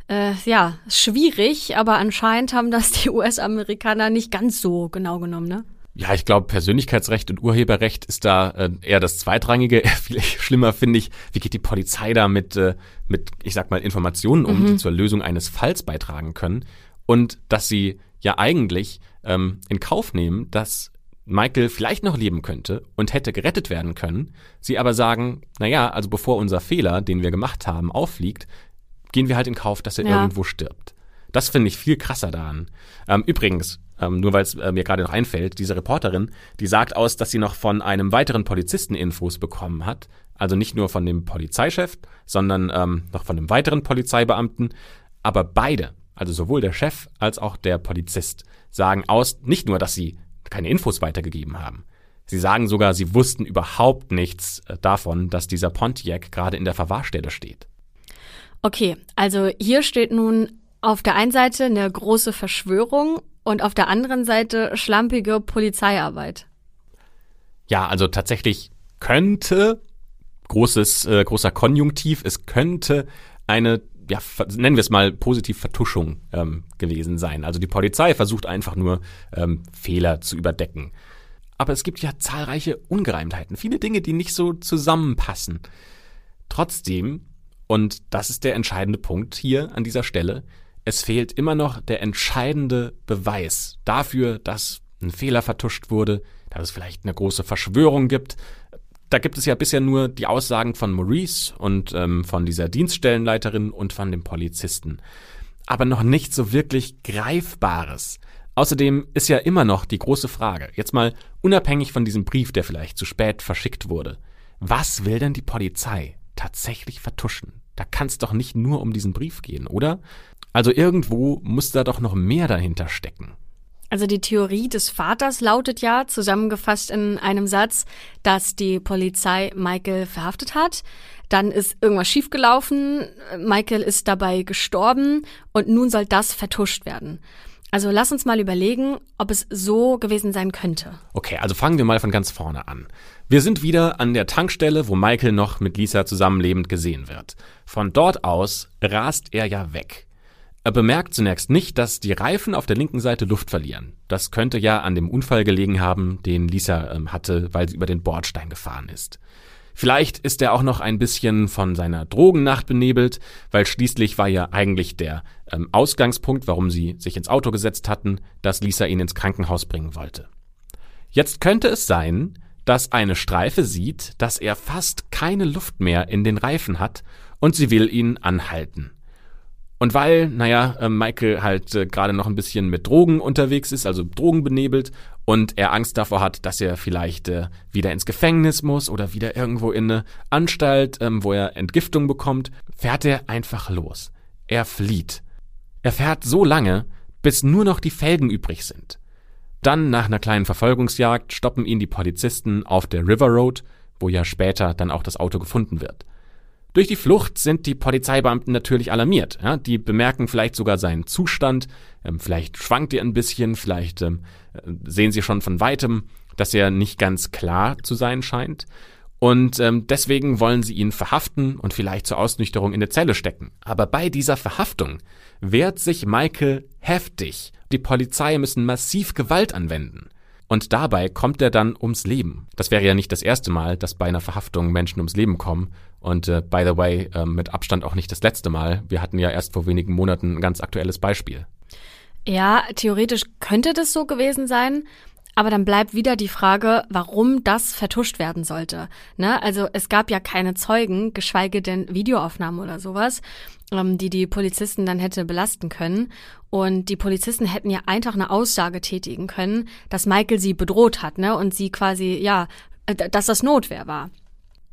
Äh, ja, schwierig, aber anscheinend haben das die US-Amerikaner nicht ganz so genau genommen, ne? Ja, ich glaube, Persönlichkeitsrecht und Urheberrecht ist da äh, eher das Zweitrangige. Viel schlimmer finde ich, wie geht die Polizei da mit, äh, mit, ich sag mal, Informationen um, mhm. die zur Lösung eines Falls beitragen können. Und dass sie ja eigentlich ähm, in Kauf nehmen, dass Michael vielleicht noch leben könnte und hätte gerettet werden können, sie aber sagen, naja, also bevor unser Fehler, den wir gemacht haben, auffliegt, gehen wir halt in Kauf, dass er ja. irgendwo stirbt. Das finde ich viel krasser daran. Ähm, übrigens, ähm, nur weil es äh, mir gerade noch einfällt, diese Reporterin, die sagt aus, dass sie noch von einem weiteren Polizisten Infos bekommen hat. Also nicht nur von dem Polizeichef, sondern ähm, noch von einem weiteren Polizeibeamten. Aber beide, also sowohl der Chef als auch der Polizist, sagen aus, nicht nur, dass sie keine Infos weitergegeben haben. Sie sagen sogar, sie wussten überhaupt nichts äh, davon, dass dieser Pontiac gerade in der Verwahrstelle steht. Okay, also hier steht nun auf der einen Seite eine große Verschwörung und auf der anderen Seite schlampige Polizeiarbeit. Ja, also tatsächlich könnte großes äh, großer Konjunktiv, es könnte eine ja, nennen wir es mal positiv Vertuschung ähm, gewesen sein. Also die Polizei versucht einfach nur ähm, Fehler zu überdecken. Aber es gibt ja zahlreiche Ungereimtheiten, viele Dinge, die nicht so zusammenpassen. Trotzdem, und das ist der entscheidende Punkt hier an dieser Stelle, es fehlt immer noch der entscheidende Beweis dafür, dass ein Fehler vertuscht wurde, dass es vielleicht eine große Verschwörung gibt. Da gibt es ja bisher nur die Aussagen von Maurice und ähm, von dieser Dienststellenleiterin und von dem Polizisten. Aber noch nicht so wirklich Greifbares. Außerdem ist ja immer noch die große Frage, jetzt mal unabhängig von diesem Brief, der vielleicht zu spät verschickt wurde, was will denn die Polizei tatsächlich vertuschen? Da kann es doch nicht nur um diesen Brief gehen, oder? Also irgendwo muss da doch noch mehr dahinter stecken. Also die Theorie des Vaters lautet ja, zusammengefasst in einem Satz, dass die Polizei Michael verhaftet hat. Dann ist irgendwas schiefgelaufen, Michael ist dabei gestorben und nun soll das vertuscht werden. Also lass uns mal überlegen, ob es so gewesen sein könnte. Okay, also fangen wir mal von ganz vorne an. Wir sind wieder an der Tankstelle, wo Michael noch mit Lisa zusammenlebend gesehen wird. Von dort aus rast er ja weg. Er bemerkt zunächst nicht, dass die Reifen auf der linken Seite Luft verlieren. Das könnte ja an dem Unfall gelegen haben, den Lisa ähm, hatte, weil sie über den Bordstein gefahren ist. Vielleicht ist er auch noch ein bisschen von seiner Drogennacht benebelt, weil schließlich war ja eigentlich der ähm, Ausgangspunkt, warum sie sich ins Auto gesetzt hatten, dass Lisa ihn ins Krankenhaus bringen wollte. Jetzt könnte es sein, dass eine Streife sieht, dass er fast keine Luft mehr in den Reifen hat und sie will ihn anhalten. Und weil, naja, äh, Michael halt äh, gerade noch ein bisschen mit Drogen unterwegs ist, also Drogen benebelt, und er Angst davor hat, dass er vielleicht äh, wieder ins Gefängnis muss oder wieder irgendwo in eine Anstalt, ähm, wo er Entgiftung bekommt, fährt er einfach los. Er flieht. Er fährt so lange, bis nur noch die Felgen übrig sind. Dann, nach einer kleinen Verfolgungsjagd, stoppen ihn die Polizisten auf der River Road, wo ja später dann auch das Auto gefunden wird. Durch die Flucht sind die Polizeibeamten natürlich alarmiert. Ja? Die bemerken vielleicht sogar seinen Zustand, ähm, vielleicht schwankt er ein bisschen, vielleicht ähm, sehen sie schon von weitem, dass er nicht ganz klar zu sein scheint. Und ähm, deswegen wollen sie ihn verhaften und vielleicht zur Ausnüchterung in eine Zelle stecken. Aber bei dieser Verhaftung wehrt sich Michael heftig. Die Polizei müssen massiv Gewalt anwenden. Und dabei kommt er dann ums Leben. Das wäre ja nicht das erste Mal, dass bei einer Verhaftung Menschen ums Leben kommen. Und äh, by the way, äh, mit Abstand auch nicht das letzte Mal. Wir hatten ja erst vor wenigen Monaten ein ganz aktuelles Beispiel. Ja, theoretisch könnte das so gewesen sein. Aber dann bleibt wieder die Frage, warum das vertuscht werden sollte. Ne? Also es gab ja keine Zeugen, geschweige denn Videoaufnahmen oder sowas, ähm, die die Polizisten dann hätte belasten können. Und die Polizisten hätten ja einfach eine Aussage tätigen können, dass Michael sie bedroht hat, ne? Und sie quasi, ja, äh, dass das Notwehr war.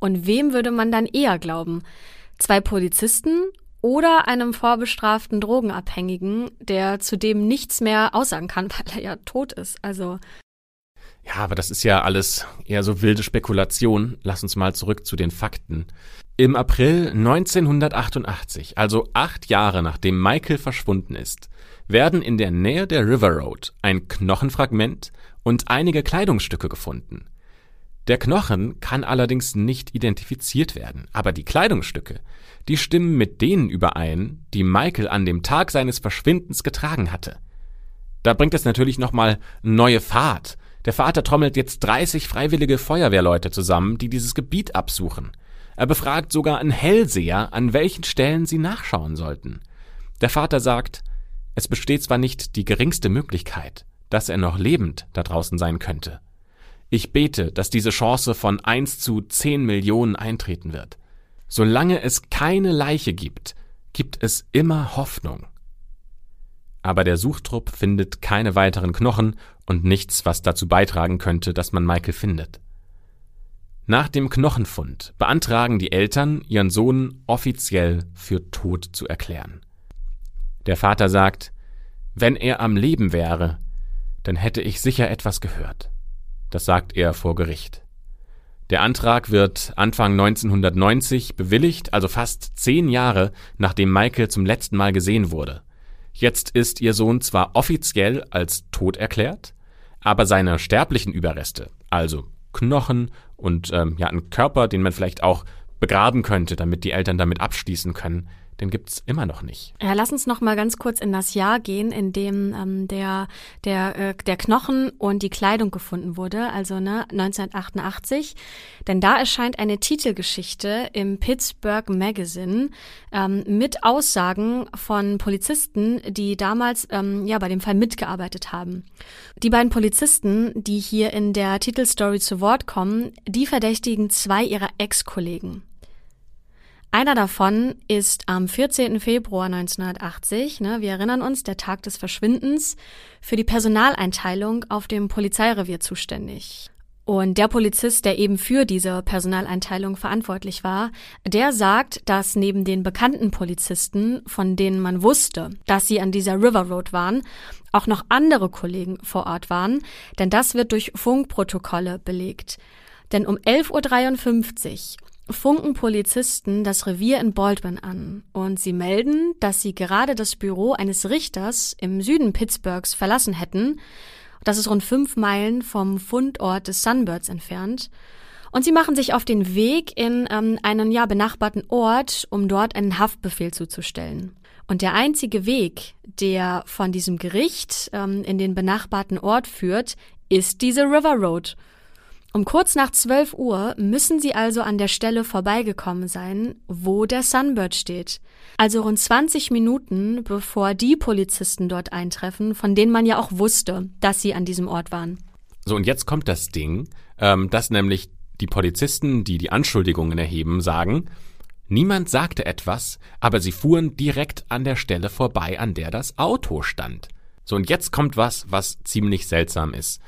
Und wem würde man dann eher glauben? Zwei Polizisten oder einem vorbestraften Drogenabhängigen, der zudem nichts mehr aussagen kann, weil er ja tot ist. Also ja, aber das ist ja alles eher so wilde Spekulation. Lass uns mal zurück zu den Fakten. Im April 1988, also acht Jahre nachdem Michael verschwunden ist, werden in der Nähe der River Road ein Knochenfragment und einige Kleidungsstücke gefunden. Der Knochen kann allerdings nicht identifiziert werden, aber die Kleidungsstücke, die stimmen mit denen überein, die Michael an dem Tag seines Verschwindens getragen hatte. Da bringt es natürlich nochmal neue Fahrt der Vater trommelt jetzt 30 freiwillige Feuerwehrleute zusammen, die dieses Gebiet absuchen. Er befragt sogar einen Hellseher, an welchen Stellen sie nachschauen sollten. Der Vater sagt, es besteht zwar nicht die geringste Möglichkeit, dass er noch lebend da draußen sein könnte. Ich bete, dass diese Chance von 1 zu 10 Millionen eintreten wird. Solange es keine Leiche gibt, gibt es immer Hoffnung. Aber der Suchtrupp findet keine weiteren Knochen und nichts, was dazu beitragen könnte, dass man Michael findet. Nach dem Knochenfund beantragen die Eltern, ihren Sohn offiziell für tot zu erklären. Der Vater sagt, wenn er am Leben wäre, dann hätte ich sicher etwas gehört. Das sagt er vor Gericht. Der Antrag wird Anfang 1990 bewilligt, also fast zehn Jahre nachdem Michael zum letzten Mal gesehen wurde. Jetzt ist ihr Sohn zwar offiziell als tot erklärt, aber seine sterblichen Überreste, also Knochen und ähm, ja, ein Körper, den man vielleicht auch begraben könnte, damit die Eltern damit abschließen können, den gibt's immer noch nicht. Ja, lass uns noch mal ganz kurz in das Jahr gehen, in dem ähm, der der äh, der Knochen und die Kleidung gefunden wurde, also ne 1988. Denn da erscheint eine Titelgeschichte im Pittsburgh Magazine ähm, mit Aussagen von Polizisten, die damals ähm, ja bei dem Fall mitgearbeitet haben. Die beiden Polizisten, die hier in der Titelstory zu Wort kommen, die verdächtigen zwei ihrer Ex-Kollegen. Einer davon ist am 14. Februar 1980, ne, wir erinnern uns, der Tag des Verschwindens, für die Personaleinteilung auf dem Polizeirevier zuständig. Und der Polizist, der eben für diese Personaleinteilung verantwortlich war, der sagt, dass neben den bekannten Polizisten, von denen man wusste, dass sie an dieser River Road waren, auch noch andere Kollegen vor Ort waren, denn das wird durch Funkprotokolle belegt. Denn um 11.53 Uhr funken Polizisten das Revier in Baldwin an und sie melden, dass sie gerade das Büro eines Richters im Süden Pittsburghs verlassen hätten. Das ist rund fünf Meilen vom Fundort des Sunbirds entfernt. Und sie machen sich auf den Weg in ähm, einen ja benachbarten Ort, um dort einen Haftbefehl zuzustellen. Und der einzige Weg, der von diesem Gericht ähm, in den benachbarten Ort führt, ist diese River Road. Um kurz nach 12 Uhr müssen sie also an der Stelle vorbeigekommen sein, wo der Sunbird steht. Also rund 20 Minuten, bevor die Polizisten dort eintreffen, von denen man ja auch wusste, dass sie an diesem Ort waren. So, und jetzt kommt das Ding, ähm, dass nämlich die Polizisten, die die Anschuldigungen erheben, sagen, niemand sagte etwas, aber sie fuhren direkt an der Stelle vorbei, an der das Auto stand. So, und jetzt kommt was, was ziemlich seltsam ist.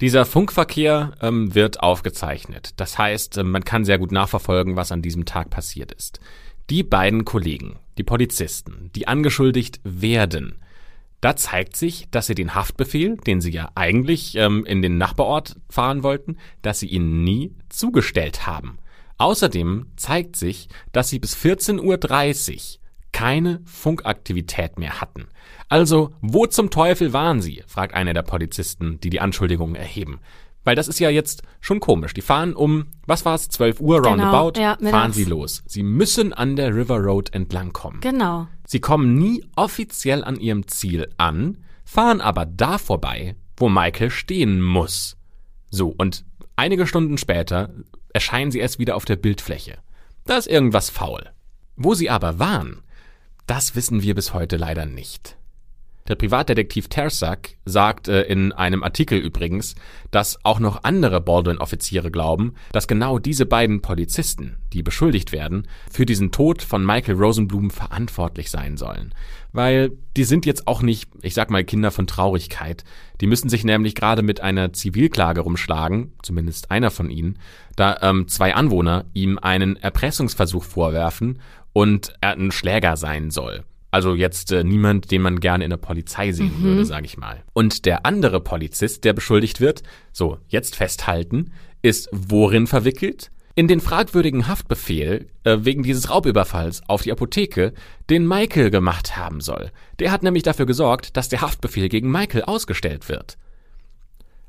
Dieser Funkverkehr ähm, wird aufgezeichnet. Das heißt, äh, man kann sehr gut nachverfolgen, was an diesem Tag passiert ist. Die beiden Kollegen, die Polizisten, die angeschuldigt werden, da zeigt sich, dass sie den Haftbefehl, den sie ja eigentlich ähm, in den Nachbarort fahren wollten, dass sie ihn nie zugestellt haben. Außerdem zeigt sich, dass sie bis 14.30 Uhr keine Funkaktivität mehr hatten. Also, wo zum Teufel waren Sie? fragt einer der Polizisten, die die Anschuldigungen erheben. Weil das ist ja jetzt schon komisch. Die fahren um, was war es, 12 Uhr Genau, roundabout, ja, fahren sie los. Sie müssen an der River Road entlangkommen. Genau. Sie kommen nie offiziell an ihrem Ziel an, fahren aber da vorbei, wo Michael stehen muss. So, und einige Stunden später erscheinen sie erst wieder auf der Bildfläche. Da ist irgendwas faul. Wo sie aber waren, das wissen wir bis heute leider nicht. Der Privatdetektiv Tersak sagt äh, in einem Artikel übrigens, dass auch noch andere Baldwin-Offiziere glauben, dass genau diese beiden Polizisten, die beschuldigt werden, für diesen Tod von Michael Rosenblum verantwortlich sein sollen. Weil die sind jetzt auch nicht, ich sag mal, Kinder von Traurigkeit. Die müssen sich nämlich gerade mit einer Zivilklage rumschlagen, zumindest einer von ihnen, da ähm, zwei Anwohner ihm einen Erpressungsversuch vorwerfen und er ein Schläger sein soll. Also jetzt äh, niemand, den man gerne in der Polizei sehen würde, sage ich mal. Und der andere Polizist, der beschuldigt wird, so jetzt festhalten, ist worin verwickelt? In den fragwürdigen Haftbefehl äh, wegen dieses Raubüberfalls auf die Apotheke, den Michael gemacht haben soll. Der hat nämlich dafür gesorgt, dass der Haftbefehl gegen Michael ausgestellt wird.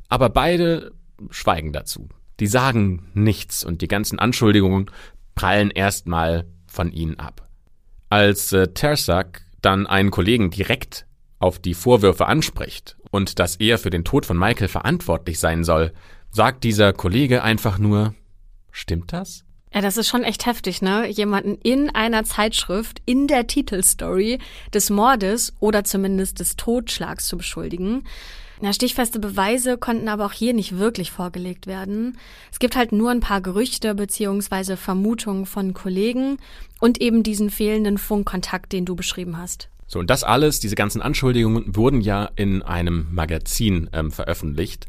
Aber beide schweigen dazu. Die sagen nichts und die ganzen Anschuldigungen prallen erstmal von ihnen ab. Als äh, Tersak dann einen Kollegen direkt auf die Vorwürfe anspricht und dass er für den Tod von Michael verantwortlich sein soll, sagt dieser Kollege einfach nur, stimmt das? Ja, das ist schon echt heftig, ne? Jemanden in einer Zeitschrift in der Titelstory des Mordes oder zumindest des Totschlags zu beschuldigen. Na, stichfeste Beweise konnten aber auch hier nicht wirklich vorgelegt werden. Es gibt halt nur ein paar Gerüchte beziehungsweise Vermutungen von Kollegen und eben diesen fehlenden Funkkontakt, den du beschrieben hast. So, und das alles, diese ganzen Anschuldigungen wurden ja in einem Magazin ähm, veröffentlicht.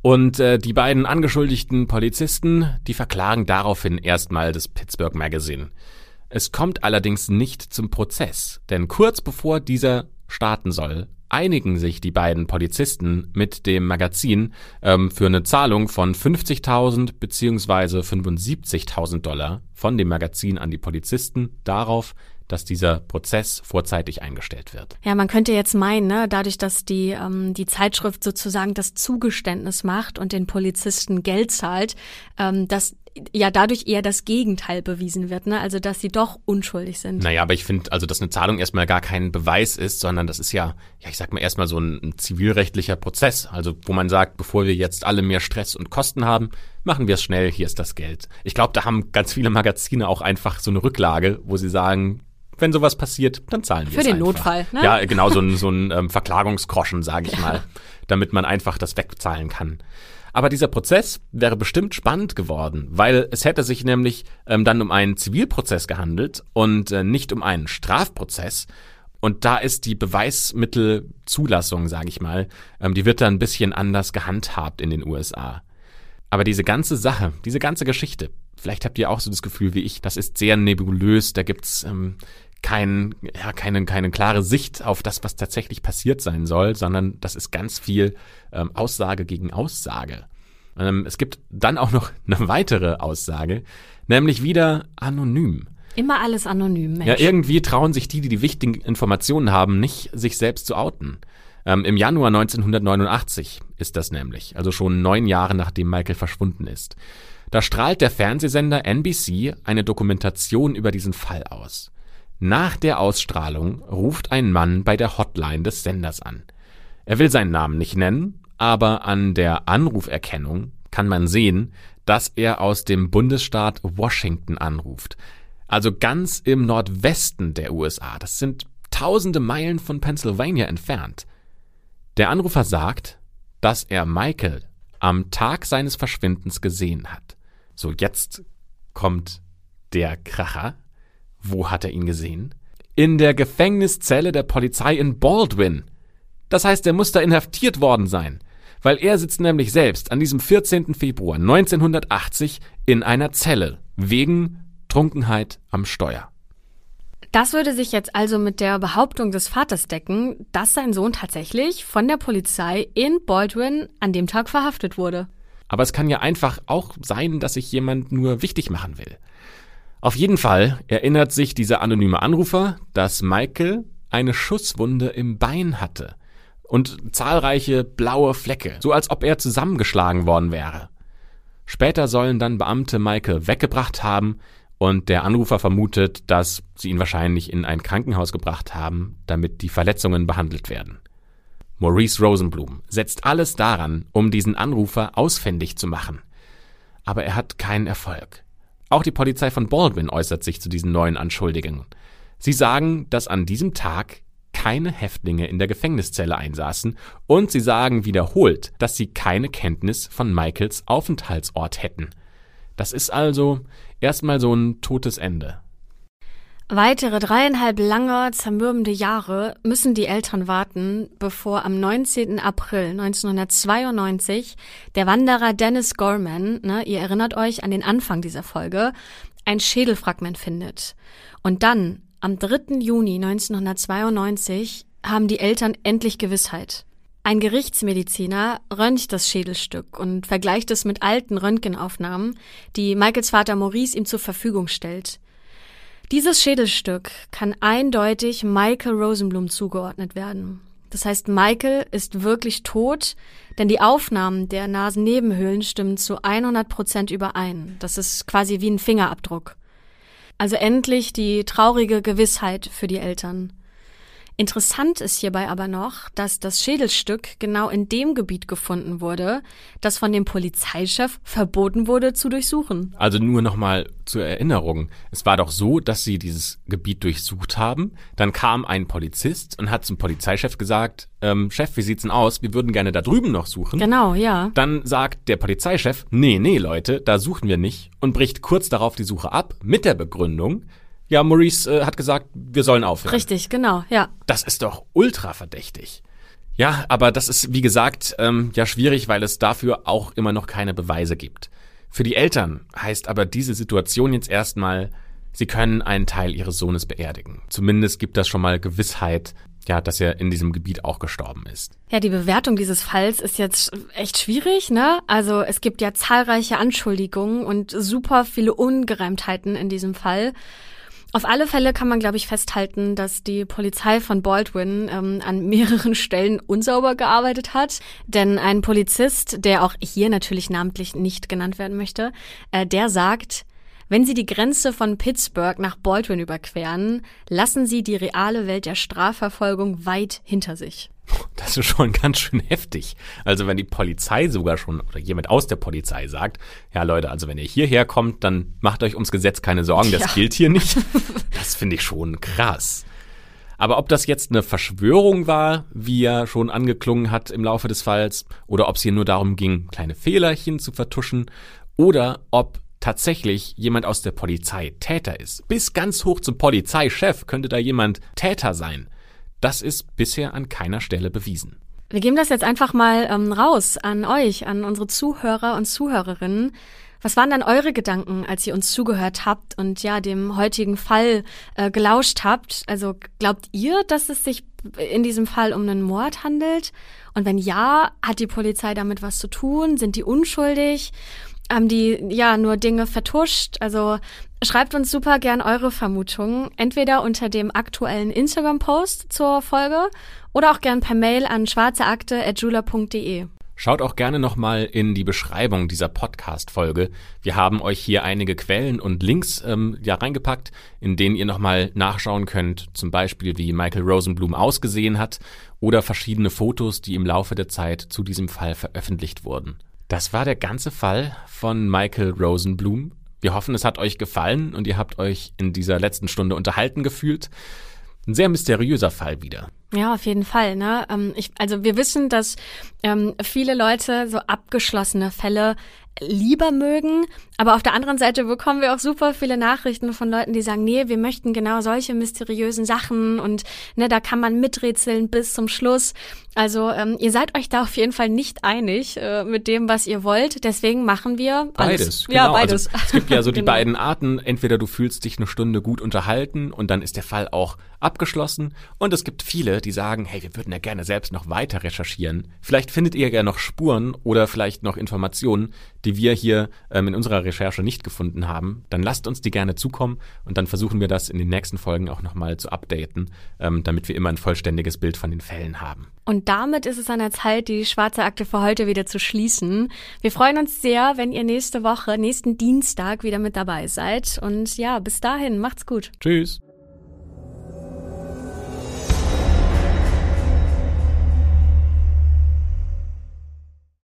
Und äh, die beiden angeschuldigten Polizisten, die verklagen daraufhin erstmal das Pittsburgh Magazine. Es kommt allerdings nicht zum Prozess, denn kurz bevor dieser starten soll, einigen sich die beiden Polizisten mit dem Magazin ähm, für eine Zahlung von 50.000 beziehungsweise 75.000 Dollar von dem Magazin an die Polizisten darauf, dass dieser Prozess vorzeitig eingestellt wird. Ja, man könnte jetzt meinen, ne, dadurch, dass die, ähm, die Zeitschrift sozusagen das Zugeständnis macht und den Polizisten Geld zahlt, ähm, dass ja dadurch eher das Gegenteil bewiesen wird, ne? Also dass sie doch unschuldig sind. Naja, aber ich finde, also dass eine Zahlung erstmal gar kein Beweis ist, sondern das ist ja, ja, ich sag mal erstmal so ein, ein zivilrechtlicher Prozess. Also wo man sagt, bevor wir jetzt alle mehr Stress und Kosten haben, machen wir es schnell, hier ist das Geld. Ich glaube, da haben ganz viele Magazine auch einfach so eine Rücklage, wo sie sagen, wenn sowas passiert, dann zahlen wir Für den einfach. Notfall, ne? Ja, genau, so ein, so ein ähm, Verklagungskroschen, sage ich mal, damit man einfach das wegzahlen kann. Aber dieser Prozess wäre bestimmt spannend geworden, weil es hätte sich nämlich ähm, dann um einen Zivilprozess gehandelt und äh, nicht um einen Strafprozess. Und da ist die Beweismittelzulassung, sage ich mal, ähm, die wird da ein bisschen anders gehandhabt in den USA. Aber diese ganze Sache, diese ganze Geschichte, vielleicht habt ihr auch so das Gefühl wie ich, das ist sehr nebulös, da gibt's ähm, kein, ja, keine, keine klare Sicht auf das, was tatsächlich passiert sein soll, sondern das ist ganz viel ähm, Aussage gegen Aussage. Ähm, es gibt dann auch noch eine weitere Aussage, nämlich wieder anonym. Immer alles anonym, Mensch. Ja, irgendwie trauen sich die, die die wichtigen Informationen haben, nicht, sich selbst zu outen. Ähm, Im Januar 1989 ist das nämlich, also schon neun Jahre nachdem Michael verschwunden ist. Da strahlt der Fernsehsender NBC eine Dokumentation über diesen Fall aus. Nach der Ausstrahlung ruft ein Mann bei der Hotline des Senders an. Er will seinen Namen nicht nennen, aber an der Anruferkennung kann man sehen, dass er aus dem Bundesstaat Washington anruft. Also ganz im Nordwesten der USA. Das sind tausende Meilen von Pennsylvania entfernt. Der Anrufer sagt, dass er Michael am Tag seines Verschwindens gesehen hat. So, jetzt kommt der Kracher. Wo hat er ihn gesehen? In der Gefängniszelle der Polizei in Baldwin. Das heißt, er muss da inhaftiert worden sein, weil er sitzt nämlich selbst an diesem 14. Februar 1980 in einer Zelle wegen Trunkenheit am Steuer. Das würde sich jetzt also mit der Behauptung des Vaters decken, dass sein Sohn tatsächlich von der Polizei in Baldwin an dem Tag verhaftet wurde. Aber es kann ja einfach auch sein, dass sich jemand nur wichtig machen will. Auf jeden Fall erinnert sich dieser anonyme Anrufer, dass Michael eine Schusswunde im Bein hatte und zahlreiche blaue Flecke, so als ob er zusammengeschlagen worden wäre. Später sollen dann Beamte Michael weggebracht haben und der Anrufer vermutet, dass sie ihn wahrscheinlich in ein Krankenhaus gebracht haben, damit die Verletzungen behandelt werden. Maurice Rosenblum setzt alles daran, um diesen Anrufer ausfindig zu machen. Aber er hat keinen Erfolg. Auch die Polizei von Baldwin äußert sich zu diesen neuen Anschuldigungen. Sie sagen, dass an diesem Tag keine Häftlinge in der Gefängniszelle einsaßen und sie sagen wiederholt, dass sie keine Kenntnis von Michaels Aufenthaltsort hätten. Das ist also erstmal so ein totes Ende. Weitere dreieinhalb lange, zermürbende Jahre müssen die Eltern warten, bevor am 19. April 1992 der Wanderer Dennis Gorman, ne, ihr erinnert euch an den Anfang dieser Folge, ein Schädelfragment findet. Und dann, am 3. Juni 1992, haben die Eltern endlich Gewissheit. Ein Gerichtsmediziner röntgt das Schädelstück und vergleicht es mit alten Röntgenaufnahmen, die Michaels Vater Maurice ihm zur Verfügung stellt. Dieses Schädelstück kann eindeutig Michael Rosenblum zugeordnet werden. Das heißt, Michael ist wirklich tot, denn die Aufnahmen der Nasennebenhöhlen stimmen zu 100 Prozent überein. Das ist quasi wie ein Fingerabdruck. Also endlich die traurige Gewissheit für die Eltern. Interessant ist hierbei aber noch, dass das Schädelstück genau in dem Gebiet gefunden wurde, das von dem Polizeichef verboten wurde zu durchsuchen. Also nur nochmal zur Erinnerung. Es war doch so, dass sie dieses Gebiet durchsucht haben. Dann kam ein Polizist und hat zum Polizeichef gesagt, ähm, Chef, wie sieht's denn aus? Wir würden gerne da drüben noch suchen. Genau, ja. Dann sagt der Polizeichef, nee, nee, Leute, da suchen wir nicht und bricht kurz darauf die Suche ab mit der Begründung, ja, Maurice äh, hat gesagt, wir sollen aufhören. Richtig, genau, ja. Das ist doch ultra verdächtig. Ja, aber das ist, wie gesagt, ähm, ja schwierig, weil es dafür auch immer noch keine Beweise gibt. Für die Eltern heißt aber diese Situation jetzt erstmal, sie können einen Teil ihres Sohnes beerdigen. Zumindest gibt das schon mal Gewissheit, ja, dass er in diesem Gebiet auch gestorben ist. Ja, die Bewertung dieses Falls ist jetzt echt schwierig, ne? Also es gibt ja zahlreiche Anschuldigungen und super viele Ungereimtheiten in diesem Fall. Auf alle Fälle kann man, glaube ich, festhalten, dass die Polizei von Baldwin ähm, an mehreren Stellen unsauber gearbeitet hat. Denn ein Polizist, der auch hier natürlich namentlich nicht genannt werden möchte, äh, der sagt, wenn Sie die Grenze von Pittsburgh nach Baldwin überqueren, lassen Sie die reale Welt der Strafverfolgung weit hinter sich. Das ist schon ganz schön heftig. Also wenn die Polizei sogar schon oder jemand aus der Polizei sagt, ja Leute, also wenn ihr hierher kommt, dann macht euch ums Gesetz keine Sorgen, das ja. gilt hier nicht. Das finde ich schon krass. Aber ob das jetzt eine Verschwörung war, wie er schon angeklungen hat im Laufe des Falls, oder ob es hier nur darum ging, kleine Fehlerchen zu vertuschen, oder ob tatsächlich jemand aus der Polizei Täter ist. Bis ganz hoch zum Polizeichef könnte da jemand Täter sein. Das ist bisher an keiner Stelle bewiesen. Wir geben das jetzt einfach mal ähm, raus an euch, an unsere Zuhörer und Zuhörerinnen. Was waren dann eure Gedanken, als ihr uns zugehört habt und ja dem heutigen Fall äh, gelauscht habt? Also glaubt ihr, dass es sich in diesem Fall um einen Mord handelt? Und wenn ja, hat die Polizei damit was zu tun? Sind die unschuldig? Haben die ja nur Dinge vertuscht. Also schreibt uns super gern eure Vermutungen, entweder unter dem aktuellen Instagram-Post zur Folge oder auch gern per Mail an schwarzeakte.jula.de. Schaut auch gerne nochmal in die Beschreibung dieser Podcast-Folge. Wir haben euch hier einige Quellen und Links ähm, ja reingepackt, in denen ihr nochmal nachschauen könnt, zum Beispiel wie Michael Rosenblum ausgesehen hat oder verschiedene Fotos, die im Laufe der Zeit zu diesem Fall veröffentlicht wurden. Das war der ganze Fall von Michael Rosenblum. Wir hoffen, es hat euch gefallen und ihr habt euch in dieser letzten Stunde unterhalten gefühlt. Ein sehr mysteriöser Fall wieder. Ja, auf jeden Fall. Ne? Ähm, ich, also wir wissen, dass ähm, viele Leute so abgeschlossene Fälle lieber mögen. Aber auf der anderen Seite bekommen wir auch super viele Nachrichten von Leuten, die sagen, nee, wir möchten genau solche mysteriösen Sachen und ne, da kann man miträtseln bis zum Schluss. Also ähm, ihr seid euch da auf jeden Fall nicht einig äh, mit dem, was ihr wollt. Deswegen machen wir alles. beides. Genau. Ja, beides. Also, es gibt ja so die genau. beiden Arten. Entweder du fühlst dich eine Stunde gut unterhalten und dann ist der Fall auch abgeschlossen. Und es gibt viele, die sagen, hey, wir würden ja gerne selbst noch weiter recherchieren. Vielleicht findet ihr ja noch Spuren oder vielleicht noch Informationen, die wir hier ähm, in unserer Recherche nicht gefunden haben. Dann lasst uns die gerne zukommen und dann versuchen wir das in den nächsten Folgen auch nochmal zu updaten, ähm, damit wir immer ein vollständiges Bild von den Fällen haben. Und damit ist es an der Zeit, die schwarze Akte für heute wieder zu schließen. Wir freuen uns sehr, wenn ihr nächste Woche, nächsten Dienstag wieder mit dabei seid. Und ja, bis dahin, macht's gut. Tschüss.